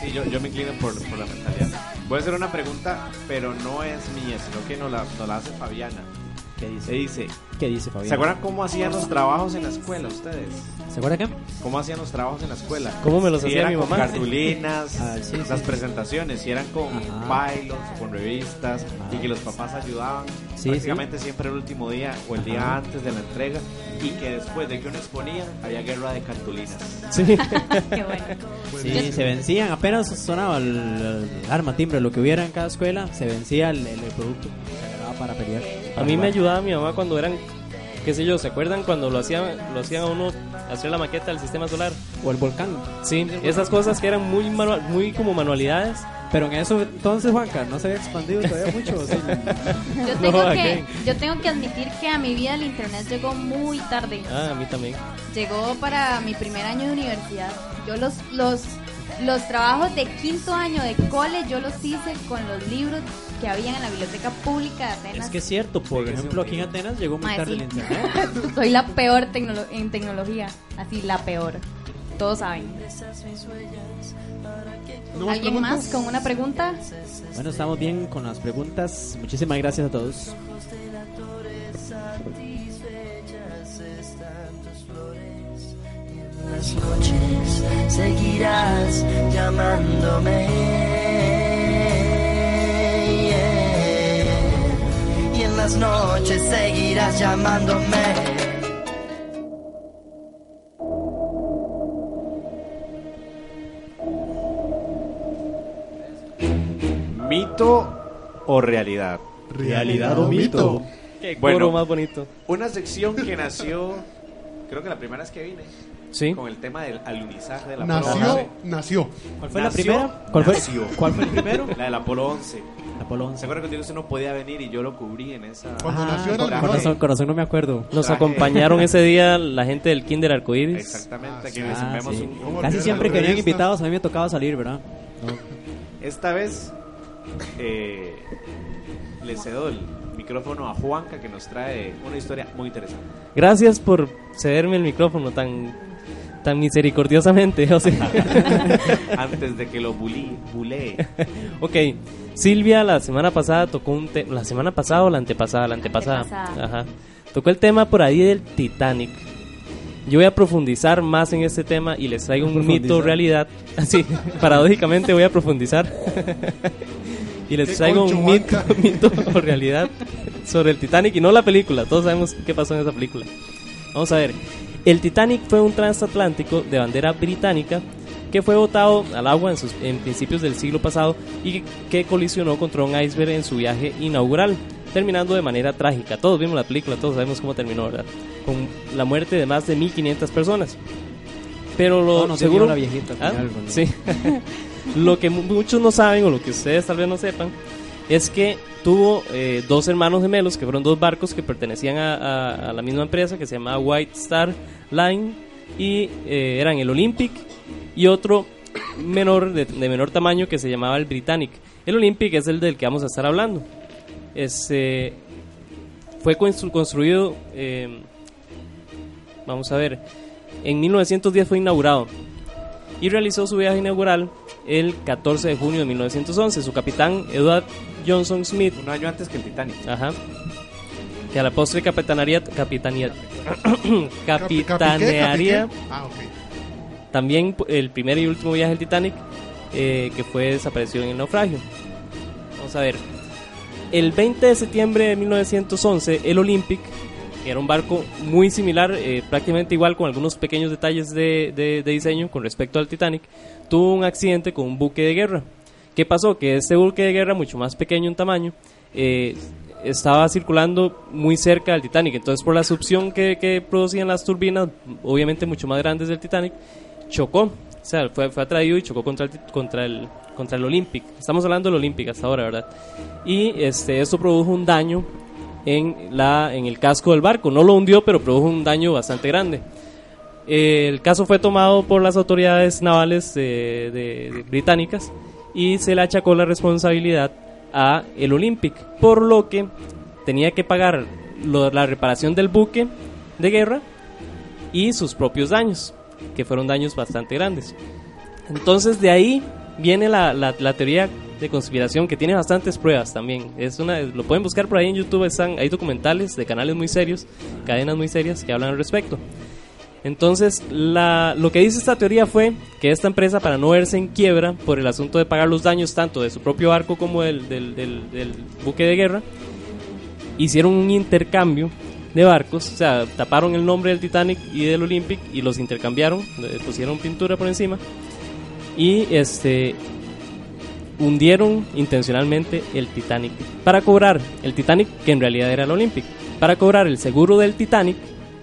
Sí, yo, yo me inclino por, por la mentalidad. Voy a hacer una pregunta, pero no es mía, sino que nos la, nos la hace Fabiana. ¿Qué dice? Se dice, ¿Qué dice Fabián? ¿se acuerdan cómo hacían los trabajos en la escuela ustedes? ¿Se acuerda qué? ¿Cómo hacían los trabajos en la escuela? ¿Cómo me los Si hacía eran mi con mamá? cartulinas, [LAUGHS] Ah, sí, las sí. presentaciones, si eran con Ajá. pylons, con revistas, y que los papás ayudaban Sí, prácticamente siempre el último día o el día Ajá. antes de la entrega, y que después de que uno exponía, había guerra de cartulinas. Sí. Qué [LAUGHS] bueno. Sí, se vencían, apenas sonaba el, el arma, timbre, lo que hubiera en cada escuela, se vencía el, el- el producto. Para pelear. A mí me ayudaba mi mamá cuando eran, qué sé yo, ¿se acuerdan cuando lo hacían, lo hacían a uno hacer la maqueta del sistema solar? O el volcán. Sí, esas cosas que eran muy manual, muy como manualidades. Pero en eso entonces, Juanca, no se había expandido todavía mucho. [LAUGHS] Yo tengo, No, que, yo tengo que admitir que a mi vida el internet llegó muy tarde. Ah, a mí también. Llegó para mi primer año de universidad. Yo los, los, los trabajos de quinto año de cole, yo los hice con los libros que habían en la biblioteca pública de Atenas. es que es cierto, por ejemplo, aquí en Atenas llegó muy tarde el internet. [LAUGHS] Soy la peor tecnolo- en tecnología. Así, la peor. Todos saben. ¿No más ¿Alguien más con una pregunta? Bueno, estamos bien con las preguntas. Muchísimas gracias a todos. Las noches seguirás llamándome. yeah. Y en las noches seguirás llamándome. ¿Mito o realidad? ¿Realidad o mito? Qué Bueno. más bonito. Una sección que nació, creo que la primera vez que vine, Sí. con el tema del alunizaje del Apolo Nació, 11. nació. ¿Cuál fue Nació, la primera? ¿Cuál fue, nació. ¿Cuál fue el primero? La del Apolo 11. Apolo ¿Se 11. acuerdan que usted no podía venir y yo lo cubrí en esa... Cuando nació era el traje? mejor. Corazón, corazón, no me acuerdo. Nos Traje- acompañaron ese día la gente del Kinder Arcoiris. Exactamente, Ah, que Ah, sí. un- un- ¿Cómo Casi olvidar siempre la que venían invitados a mí me tocaba salir, ¿verdad? Esta vez eh, le cedo el micrófono a Juanca que nos trae una historia muy interesante. Gracias por cederme el micrófono tan, tan misericordiosamente. o sea. [LAUGHS] Antes de que lo bulí, bulee. ok, Silvia la semana pasada tocó un tema. ¿La semana pasada o la antepasada? La antepasada. Antepasada. Ajá. Tocó el tema por ahí del Titanic. Yo voy a profundizar más en este tema y les traigo un mito realidad. [LAUGHS] Así, paradójicamente voy a profundizar. [LAUGHS] y les traigo un mito, mito o realidad sobre el Titanic y no la película. Todos sabemos qué pasó en esa película. Vamos a ver. El Titanic fue un transatlántico de bandera británica que fue botado al agua en, sus, en principios del siglo pasado y que, que colisionó contra un iceberg en su viaje inaugural, terminando de manera trágica. Todos vimos la película, todos sabemos cómo terminó, ¿verdad? Con la muerte de más de 1500 personas. Pero lo No, no se seguro la viejita ¿Ah? final, bueno. Sí. [LAUGHS] lo que mu- muchos no saben o lo que ustedes tal vez no sepan es que tuvo eh, dos hermanos gemelos que fueron dos barcos que pertenecían a, la misma empresa que se llamaba White Star Line y eh, eran el Olympic y otro menor de, menor tamaño que se llamaba el Britannic. El Olympic es el del que vamos a estar hablando. Este fue constru- construido, eh, vamos a ver, en 1910 fue inaugurado y realizó su viaje inaugural el 14 de junio de 1911. Su capitán, Edward Johnson Smith, Un año antes que el Titanic. ajá, que a la postre capitanaría, capitanía, [COUGHS] Capi- capitanearía. Ah, ok. también el primer y último viaje del Titanic eh, que fue desaparecido en el naufragio. Vamos a ver. El 20 de septiembre de 1911, el Olympic Era un barco muy similar, eh, prácticamente igual, con algunos pequeños detalles de, de- de diseño con respecto al Titanic. Tuvo un accidente con un buque de guerra. ¿Qué pasó? Que este buque de guerra, mucho más pequeño en tamaño, eh, estaba circulando muy cerca del Titanic. Entonces, por la succión que, que producían las turbinas, obviamente mucho más grandes del Titanic, chocó. O sea, fue, fue atraído y chocó contra el, contra el, contra el Olympic. Estamos hablando del Olympic hasta ahora, ¿verdad? Y este, esto produjo un daño en, la, en el casco del barco. No lo hundió, pero produjo un daño bastante grande. Eh, el caso fue tomado por las autoridades navales eh, británicas y se le achacó la responsabilidad a el Olympic, por lo que tenía que pagar lo- la reparación del buque de guerra y sus propios daños, que fueron daños bastante grandes. Entonces de ahí viene la, la- la teoría de conspiración que tiene bastantes pruebas también. Es una, lo pueden buscar por ahí en YouTube, están, hay documentales de canales muy serios, cadenas muy serias que hablan al respecto. Entonces, la- lo que dice esta teoría fue que esta empresa, para no verse en quiebra por el asunto de pagar los daños tanto de su propio barco como del, buque de guerra, hicieron un intercambio de barcos, o sea, taparon el nombre del Titanic y del Olympic y los intercambiaron, pusieron pintura por encima y este hundieron intencionalmente el Titanic para cobrar el Titanic que en realidad era el Olympic, para cobrar el seguro del Titanic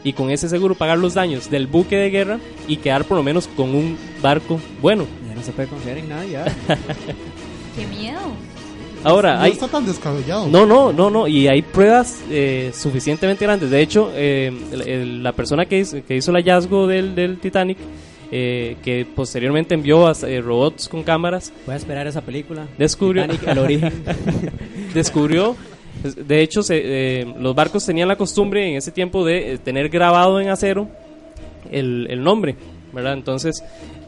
y con ese seguro pagar los daños del buque de guerra y quedar por lo menos con un barco bueno. Ya no se puede confiar en nadie, ya. [LAUGHS] Qué miedo. Ahora, no hay, está tan descabellado. No, no, no, no. Y hay pruebas eh, suficientemente grandes. De hecho, eh, el- el- la persona que hizo, que hizo el hallazgo del, del Titanic, eh, que posteriormente envió a, eh, robots con cámaras, Voy a esperar esa película. descubrió, Titanic, el origen. [LAUGHS] descubrió, de hecho, se- eh, los barcos tenían la costumbre en ese tiempo de eh, tener grabado en acero el, el nombre, ¿verdad? Entonces,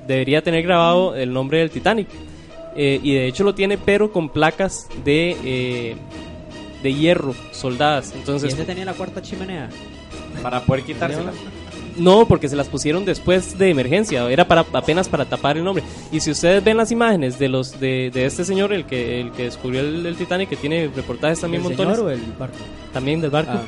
debería tener grabado el nombre del Titanic. Eh, y de hecho lo tiene, pero con placas de, eh, de hierro soldadas. ¿Y Entonces, ese tenía la cuarta chimenea? Para poder quitársela. No, porque se las pusieron después de emergencia, era para apenas para tapar el nombre. Y si ustedes ven las imágenes de los de, de este señor, el que el que descubrió el, el Titanic, que tiene reportajes también ¿El montones, señor o el barco? también del barco. Ah.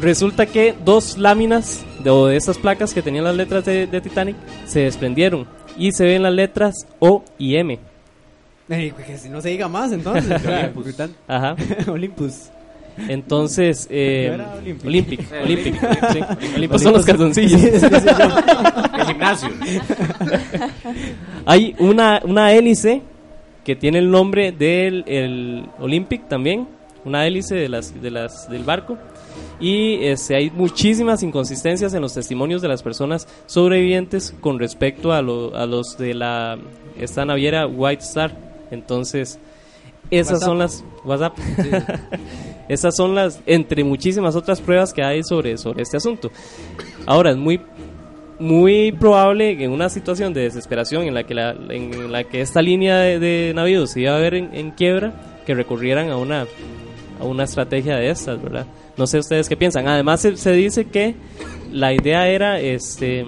Resulta que dos láminas de, o de estas placas que tenían las letras de, de Titanic se desprendieron y se ven las letras O y M. Ey, que si no se diga más entonces. [LAUGHS] Olympus. Ajá. [LAUGHS] Olympus. Entonces, eh, era Olympic. Olympic, Sí, Olympic, son los calzoncillos. Sí, sí, sí, [LAUGHS] El gimnasio. Hay una, una hélice que tiene el nombre del el Olympic también, una hélice de las, de las, del barco. Y este, hay muchísimas inconsistencias en los testimonios de las personas sobrevivientes con respecto a, lo- a los de la esta naviera White Star. Entonces, esas WhatsApp. son las WhatsApp. [LAUGHS] esas son las entre muchísimas otras pruebas que hay sobre sobre este asunto. Ahora es muy muy probable que en una situación de desesperación en la que la, en la que esta línea de, de navíos se iba a ver en, en quiebra que recurrieran a una a una estrategia de estas, ¿verdad? No sé ustedes qué piensan. Además se, se dice que la idea era este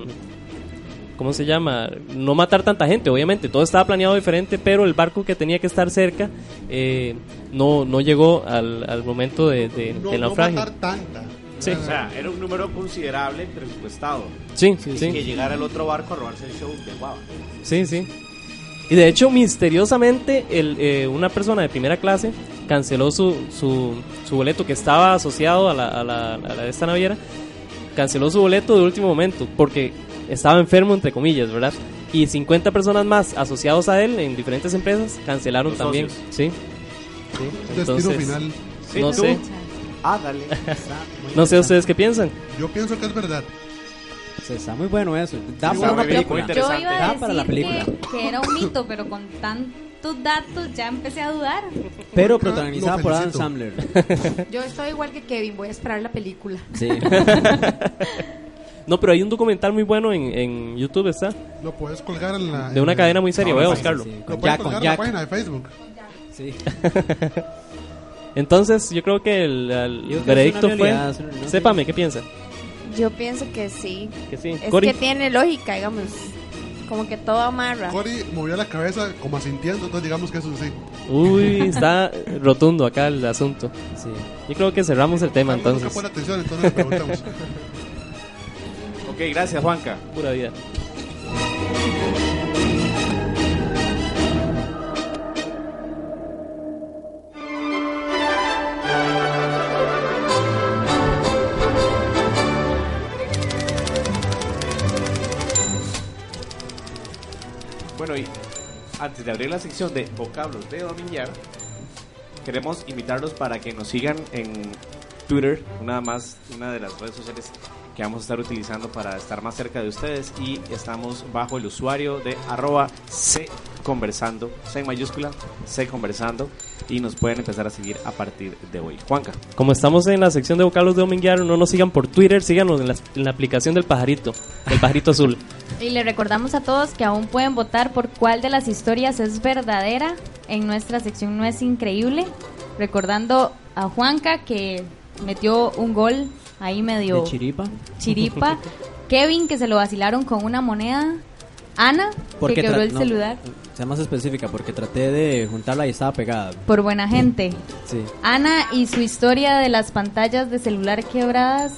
¿cómo se llama? No matar tanta gente, obviamente, todo estaba planeado diferente, pero el barco que tenía que estar cerca eh, no, no llegó al, al momento de, de- No, del no naufragio. matar tanta. Sí. O sea, era un número considerable presupuestado. Sí, sí, sí. Que llegara el otro barco a robarse el show de guava. Sí, sí. Y de hecho, misteriosamente, el, eh, una persona de primera clase canceló su, su, su boleto que estaba asociado a, la, a, la, a la de esta naviera. Canceló su boleto de último momento porque estaba enfermo, entre comillas, ¿verdad? Y 50 personas más asociados a él en diferentes empresas cancelaron Los también. socios. Sí. Destino final. no Sí, tú. sé. Ah, dale. No sé ustedes qué piensan. Yo pienso que es verdad. Sí, está muy bueno eso. Da Sí, para una película. Yo iba a Da para la decir película. que, que era un mito, pero con tantos datos ya empecé a dudar. Pero protagonizada por Adam. Sandler. Yo estoy igual que Kevin, voy a esperar la película. Sí. [LAUGHS] No, pero hay un documental muy bueno en, en YouTube, ¿está? Lo puedes colgar en la. De una en- cadena muy seria, No, voy a no, buscarlo. Sí, Lo con puedes Jack, con colgar en la Jack. página de Facebook. Sí. [LAUGHS] Entonces, yo creo que el, el creo que es veredicto una fue... es no sé. Sépame, ¿qué piensa? Yo pienso que sí. Que sí. Es Cori. que tiene lógica, digamos. como que todo amarra. Cory movió la cabeza como asintiendo, entonces digamos que eso sí. Uy, está rotundo acá el asunto. Sí. Yo creo que cerramos el tema Nunca entonces. pone atención, entonces le preguntamos. [LAUGHS] Ok, gracias Juanca. Pura vida. Bueno, y antes de abrir la sección de vocablos de dominguear, queremos invitarlos para que nos sigan en Twitter, una más, una de las redes sociales que vamos a estar utilizando para estar más cerca de ustedes y estamos bajo el usuario de arroba C conversando, C en mayúscula, C conversando y nos pueden empezar a seguir a partir de hoy. Juanca. Como estamos en la sección de vocablos de Dominguear, no nos sigan por Twitter, síganos en la, en la aplicación del pajarito, el pajarito azul. [LAUGHS] Y le recordamos a todos que aún pueden votar por cuál de las historias es verdadera en nuestra sección No es Increíble. Recordando a Juanca que metió un gol ahí medio De chiripa. chiripa. [LAUGHS] Kevin que se lo vacilaron con una moneda. Ana que quebró el no, celular Sea más específica, porque traté de juntarla y estaba pegada. por buena gente. Sí. Ana y su historia de las pantallas de celular quebradas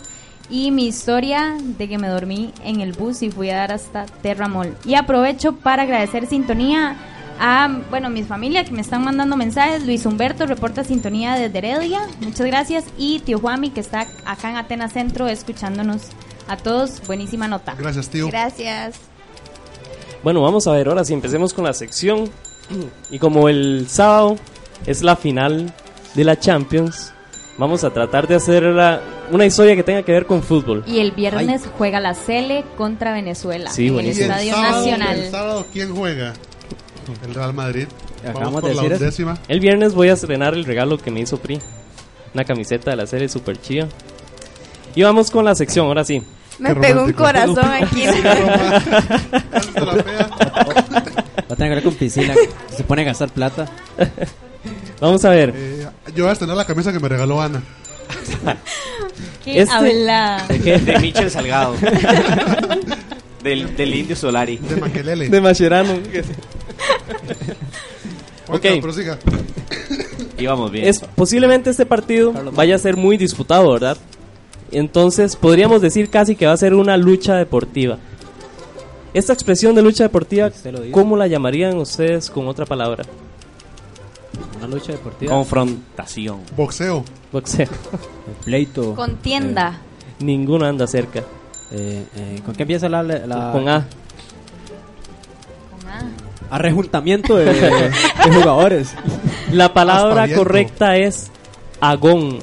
y mi historia de que me dormí en el bus y fui a dar hasta Terramol. Y aprovecho para agradecer sintonía a, bueno, mi familia que me están mandando mensajes. Luis Humberto reporta sintonía desde Heredia, muchas gracias. Y tío Juami que está acá en Atenas Centro escuchándonos a todos. Buenísima nota. Gracias, tío. Gracias. Bueno, vamos a ver, ahora sí, empecemos con la sección. Y como el sábado es la final de la Champions, vamos a tratar de hacer la- una historia que tenga que ver con fútbol. Y el viernes juega la Cele contra Venezuela Sí, en el buenísimo. Y el Estadio sábado, Nacional. El sábado, ¿quién juega? El Real Madrid. Acabamos Vamos de por la decir undécima. El viernes voy a estrenar el regalo que me hizo Pri. Una camiseta de la serie super chida. Y vamos con la sección, ahora sí. Me pegó un corazón [LAUGHS] aquí. [LAUGHS] Va a tener que ver con piscina. Se pone a gastar plata. [LAUGHS] Vamos a ver. Eh, yo voy a estrenar la camisa que me regaló Ana. ¿Qué Este- habla? De Michel Salgado. del, del Indio Solari. De Maquelele. De Mascherano. Ok. prosiga. Íbamos bien. Es, posiblemente este partido vaya a ser muy disputado, ¿verdad? Entonces podríamos decir casi que va a ser una lucha deportiva. Esta expresión de lucha deportiva. ¿cómo la llamarían ustedes con otra palabra? Una lucha deportiva. Confrontación. Boxeo. Boxeo. [LAUGHS] Pleito. Contienda. Ninguno anda cerca. Eh, eh, ¿Con qué empieza la, la- Con A. A. Arrejuntamiento de, de jugadores. La palabra correcta es agón.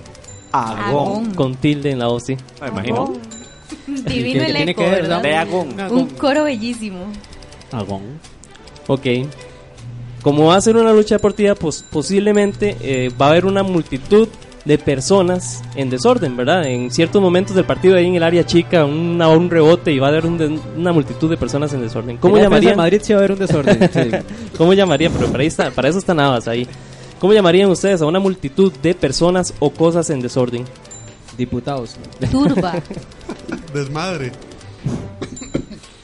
Agón. Con tilde en la O, sí. Me imagino. Divino ¿Qué el tiene eco, que ver, ¿verdad? De Agón. Un coro bellísimo. Agón. Ok. Como va a ser una lucha deportiva, pues posiblemente eh, va a haber una multitud de personas en desorden, ¿verdad? En ciertos momentos del partido ahí en el área chica, una, un rebote y va a haber un de- una multitud de personas en desorden. ¿Cómo llamarían? Madrid sí va a haber un desorden. [LAUGHS] sí. ¿Cómo llamarían? Pero para, ahí está- para eso están Navas ahí. ¿Cómo llamarían ustedes a una multitud de personas o cosas en desorden? Diputados. Turba. [LAUGHS] Desmadre.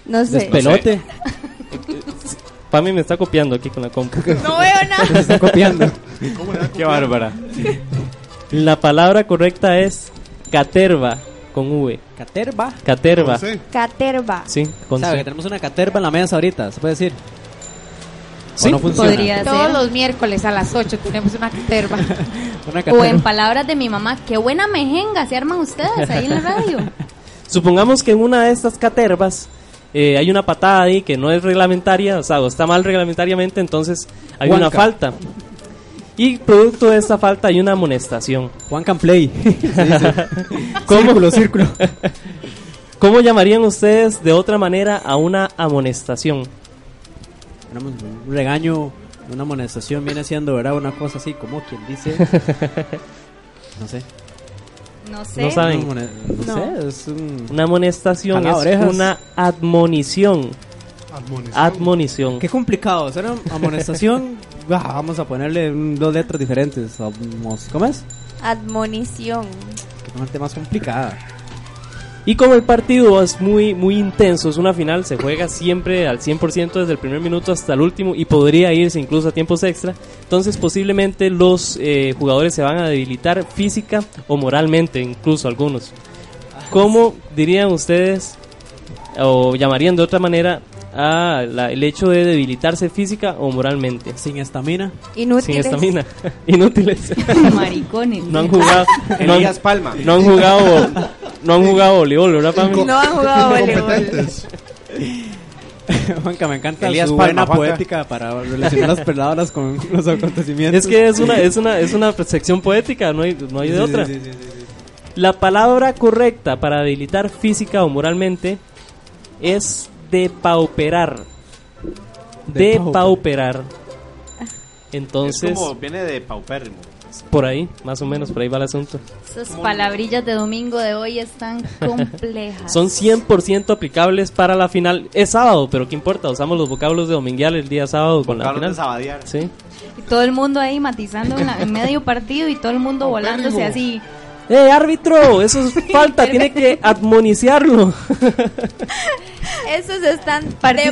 No sé. Despelote. [LAUGHS] Pami me está copiando aquí con la compu. No veo nada. Se está copiando. ¿Cómo le Qué bárbara. La palabra correcta es caterva con V. Caterva. Caterva. Con C. Caterva. Sí, con Sabe C. que tenemos una caterva en la mesa ahorita, se puede decir. Sí, ¿O no funciona? Podría Todos ser. los miércoles a las 8 tenemos una caterva. [LAUGHS] Una O caterva. en palabras de mi mamá, qué buena mejenga se arman ustedes ahí en la radio. [LAUGHS] Supongamos que en una de estas catervas eh, hay una patada ahí que no es reglamentaria, o sea, o está mal reglamentariamente, entonces hay una falta. Y producto de esta falta hay una amonestación. Juan Can Play. ¿Cómo? Círculo, círculo. ¿Cómo llamarían ustedes de otra manera a una amonestación? Tenemos un regaño, una amonestación viene siendo, ¿verdad? Una cosa así, como quien dice. [LAUGHS] No sé. No sé. No saben. No, No. sé, es un. Una amonestación es orejas. una admonición. Admonición. Admonición. Qué complicado, hacer una amonestación. [LAUGHS] ah, vamos a ponerle dos letras diferentes. ¿Cómo es? Admonición. Que tema más complicada. Y como el partido es muy, muy intenso, es una final, se juega siempre al 100% desde el primer minuto hasta el último y podría irse incluso a tiempos extra. Entonces posiblemente los eh, jugadores se van a debilitar física o moralmente, incluso algunos. ¿Cómo dirían ustedes o llamarían de otra manera a la- el hecho de debilitarse física o moralmente? Sin estamina. Inútiles. Sin estamina. [LAUGHS] Inútiles. Maricones. No han jugado. [LAUGHS] No han, Elías Palma. No han jugado. No han jugado voleibol, ¿verdad, Pami? No han jugado voleibol. [LAUGHS] Juanca, me encanta Elías su Palma, buena Juanca. poética para relacionar las palabras con los acontecimientos. Es que es una, es una, es una sección poética, no hay, no hay de Sí, otra. sí, sí, sí, sí. La palabra correcta para debilitar física o moralmente es depauperar. Depauperar. Entonces, Es como viene de paupérrimo. por ahí, más o menos, por ahí va el asunto. Esas palabrillas de domingo de hoy están [LAUGHS] complejas. Son 100% aplicables para la final. Es sábado, pero ¿qué importa? Usamos los vocablos de domingueal el día sábado con la Vocablos de final. sabadear. Sí. Y todo el mundo ahí matizando en, la- en medio [LAUGHS] partido y todo el mundo volándose así. ¡Eh, árbitro! Eso es [LAUGHS] falta, tiene que admoniciarlo. [LAUGHS] Esos están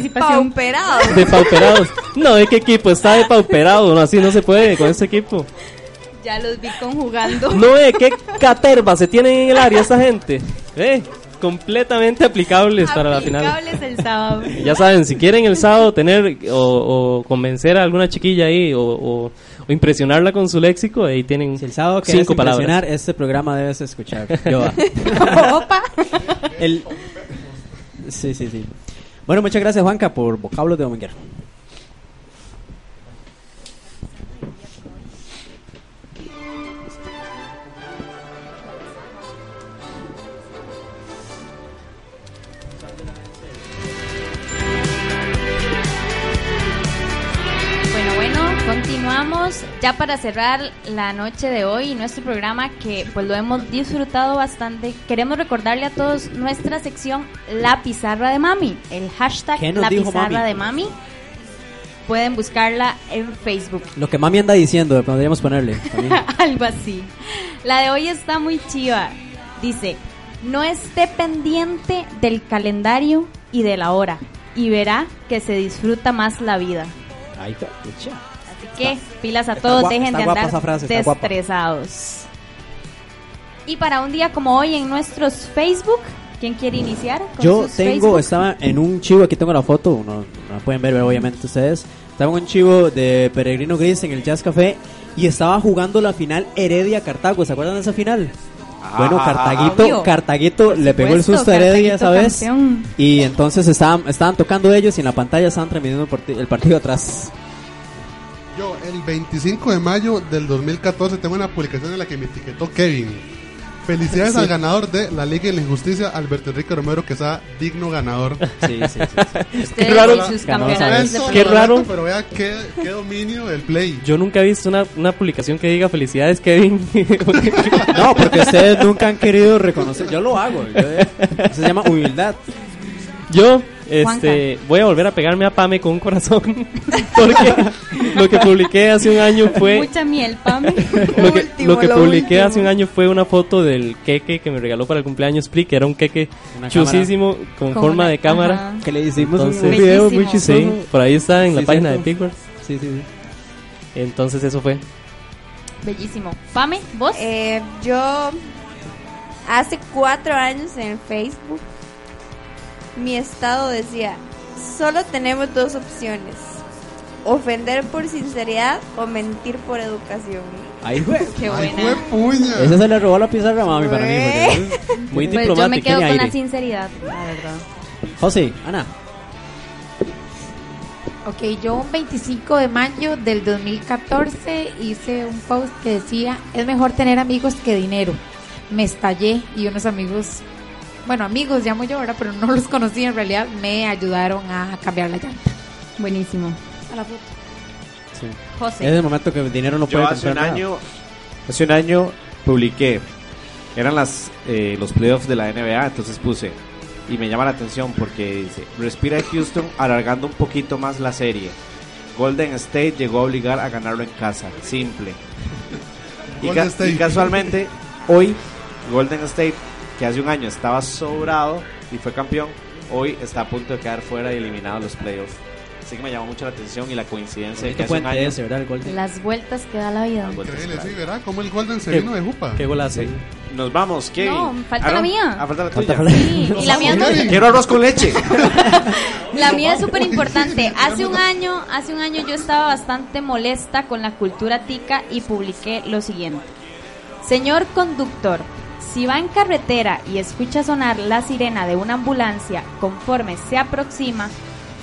depauperados. Depauperados. No, ¿de qué equipo? Está depauperado. No, así no se puede con este equipo. Ya los vi conjugando. No, ¿de qué caterva se tienen en el área esta gente? Eh, completamente aplicables para la final. Aplicables el sábado. Ya saben, si quieren el sábado tener o, o convencer a alguna chiquilla ahí o, o- o impresionarla con su léxico, ahí tienen Si el sábado cinco palabras. impresionar, este programa debes escuchar. [LAUGHS] Yo, [LAUGHS] Opa. el... Sí, sí, sí. Bueno, muchas gracias, Juanca, por vocablos de dominguero. Ya para cerrar la noche de hoy y nuestro programa que pues lo hemos disfrutado bastante. Queremos recordarle a todos nuestra sección La Pizarra de Mami, el hashtag ¿Qué nos La Pizarra Mami? de Mami. Pueden buscarla en Facebook. Lo que mami anda diciendo, podríamos ponerle. [LAUGHS] Algo así. La de hoy está muy chiva. Dice, no esté pendiente del calendario y de la hora y verá que se disfruta más la vida. Pucha. Así que pilas a todos, dejen de andar frase, desestresados. Y para un día como hoy en nuestros Facebook, ¿quién quiere iniciar? con Yo sus tengo, Facebook? estaba en un chivo, aquí tengo la foto, no, no la pueden ver obviamente ustedes. Estaba en un chivo de Peregrino Gris en el Jazz Café y estaba jugando la final Heredia-Cartago. ¿Se acuerdan de esa final? bueno, ah, Cartaguito, obvio. Cartaguito le pegó el susto a Heredia Cartaguito esa vez. Y entonces estaban, estaban tocando ellos y en la pantalla estaban transmitiendo el partido atrás. El 25 de mayo del 2014, tengo una publicación en la que me etiquetó Kevin. Felicidades Sí. al ganador de la Liga de la Injusticia, Alberto Enrique Romero, que sea digno ganador. Sí, sí, sí. [LAUGHS] Ustedes raro. sus Qué raro. Pero vea qué, qué dominio del play. Yo nunca he visto una, una publicación que diga felicidades, Kevin. [LAUGHS] No, porque ustedes nunca han querido reconocer. Yo lo hago. yo- eso se llama humildad. Yo, este, voy a volver a pegarme a Pame con un corazón. [LAUGHS] Porque lo que publiqué hace un año fue. Mucha miel, Pame. [LAUGHS] Lo que, Último, lo que lo publiqué último. hace un año fue una foto del queque que me regaló para el cumpleaños Split, que era un queque Una chusísimo con Con forma una- de cámara. ajá. Que le hicimos un Entonces- video muy Bellísimo. chistoso. Sí, por ahí está en la Sí, página cierto. de Picworld. Sí, sí, sí. Entonces eso fue. Bellísimo. Pame, vos. Eh, yo hace cuatro años en Facebook mi estado decía solo tenemos dos opciones ofender por sinceridad o mentir por educación Ahí fue. [LAUGHS] Qué Ay, buena. fue puña. Ese se le robó la pizarra a mami para mí. Muy Pues yo diplomático. me quedo con la sinceridad, la verdad. José, Ana. Ok, yo un 25 de mayo del 2014 hice un post que decía, es mejor tener amigos que dinero. Me estallé y unos amigos, bueno, amigos llamo yo ahora, pero no los conocí en realidad, me ayudaron a cambiar la llanta. Buenísimo. A la foto. José. Es el momento que el dinero no Yo puede hace un nada. año, hace un año publiqué, eran las eh, los playoffs de la NBA, entonces puse y me llama la atención porque dice respira Houston alargando un poquito más la serie. Golden State llegó a obligar a ganarlo en casa, simple. Y, ca- State. y casualmente hoy Golden State que hace un año estaba sobrado y fue campeón, hoy está a punto de quedar fuera y eliminado en los playoffs. Así que me llamó mucho la atención y la coincidencia de que hace un año... ese, ¿verdad? El Golden. Las vueltas que da la vida. Increíble, sí, ¿verdad? Como el Golden se Qué- vino de Jupa. Qué golazo. Nos vamos, Kevin. No, falta la mía. Ah, falta la Falta tuya. la- Sí, y la mía Quiero arroz con leche. [LAUGHS] La mía es súper importante. [LAUGHS] Hace un año, hace un año yo estaba bastante molesta con la cultura tica y publiqué lo siguiente. Señor conductor, si va en carretera y escucha sonar la sirena de una ambulancia conforme se aproxima,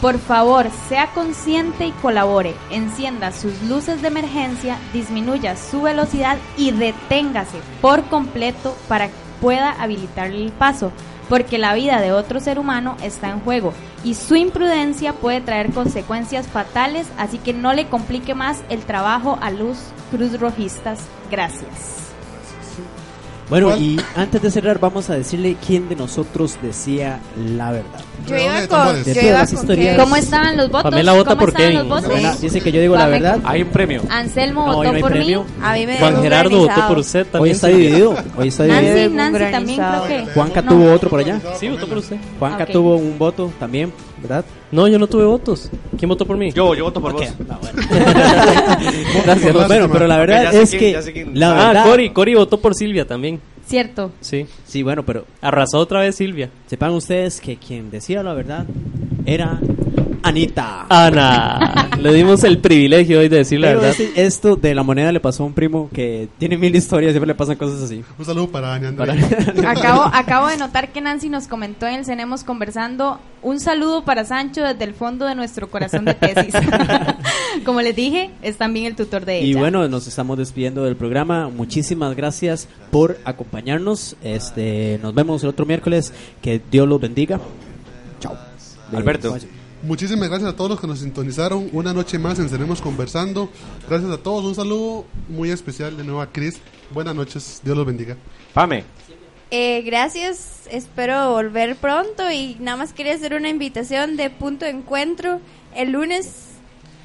por favor, sea consciente y colabore. Encienda sus luces de emergencia, disminuya su velocidad y deténgase por completo para que pueda habilitarle el paso, porque la vida de otro ser humano está en juego y su imprudencia puede traer consecuencias fatales, así que no le complique más el trabajo a los cruz rojistas. Gracias. Bueno, y antes de cerrar, vamos a decirle quién de nosotros decía la verdad. Yo iba de con, tambores. yo De iba las con historias. Kevin. ¿Cómo estaban los votos? Pamela vota ¿Cómo por estaban Kevin. los votos? Pamela dice que yo digo la Pame- verdad. Hay un premio. Anselmo No, hoy votó no hay por premio. mí. A mí me Juan dejó Gerardo votó por usted también. Hoy está Silvia. dividido. Hoy está Nancy, dividido. Nancy también creo que. Juanca No. tuvo otro por allá. Sí, votó por usted. Juanca Ok. tuvo un voto también, ¿verdad? No, yo no tuve votos. ¿Quién votó por mí? Yo, yo voto por Ok. vos. No, bueno. [LAUGHS] Gracias. Bueno, pero la verdad es quién- que quién. la ah, verdad. Cory. Cory votó por Silvia también. Cierto. Sí. Sí, bueno, pero Arrasó otra vez Silvia. sepan ustedes que quien decía la verdad era Anita. Ana. Le dimos el privilegio hoy de decir la Pero verdad. este- esto de la moneda le pasó a un primo que tiene mil historias, siempre le pasan cosas así. Un saludo para Andrés. Acabo, acabo de notar que Nancy nos comentó en el Cenemos conversando un saludo para Sancho desde el fondo de nuestro corazón de tesis. [LAUGHS] Como les dije, es también el tutor de ella. Y bueno, nos estamos despidiendo del programa. Muchísimas gracias por acompañarnos. Este, nos vemos el otro miércoles. Que Dios los bendiga. Chao. Alberto. Muchísimas gracias a todos los que nos sintonizaron. Una noche más en Seremos Conversando. Gracias a todos. Un saludo muy especial de nuevo a Chris. Buenas noches. Dios los bendiga. Pame. Eh, gracias, espero volver pronto y nada más quería hacer una invitación de punto de encuentro el lunes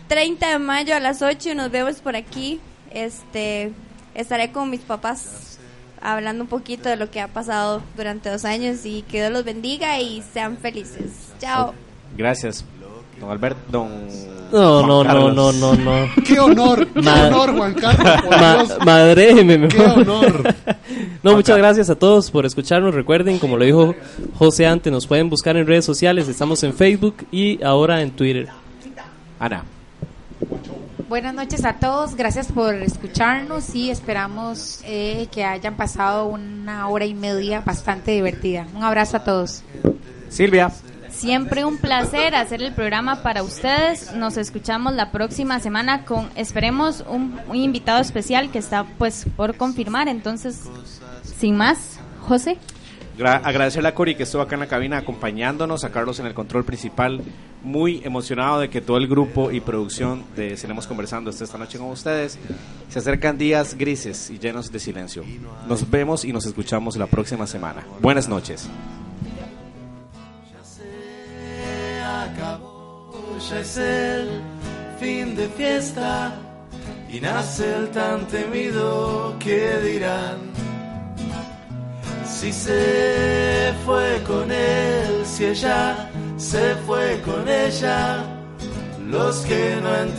30 de mayo a las 8 nos vemos por aquí. Este, estaré con mis papás hablando un poquito de lo que ha pasado durante dos años y que Dios los bendiga y sean felices. Chao. Gracias. Don Alberto. Don. No, Juan no, no, Carlos. no, no, no. [LAUGHS] ¡Qué honor! ¡Qué Ma- honor, Juan Carlos! Ma- madréjeme, ¡Qué honor! [LAUGHS] No, muchas gracias a todos por escucharnos. Recuerden, como lo dijo José antes, nos pueden buscar en redes sociales. Estamos en Facebook y ahora en Twitter. Ana. Buenas noches a todos, gracias por escucharnos y esperamos eh, que hayan pasado una hora y media bastante divertida. Un abrazo a todos. Silvia. Siempre un placer hacer el programa para ustedes. Nos escuchamos la próxima semana con, esperemos, un, invitado especial que está pues por confirmar. Entonces, sin más, José. Gra- agradecerle a Cori que estuvo acá en la cabina acompañándonos, a Carlos en el control principal. Muy emocionado de que todo el grupo y producción de Cenemos Conversando esté esta noche con ustedes. Se acercan días grises y llenos de silencio. Nos vemos y nos escuchamos la próxima semana. Buenas noches. Es el fin de fiesta y nace el tan temido que dirán. Si se fue con él, si ella se fue con ella, los que no entran.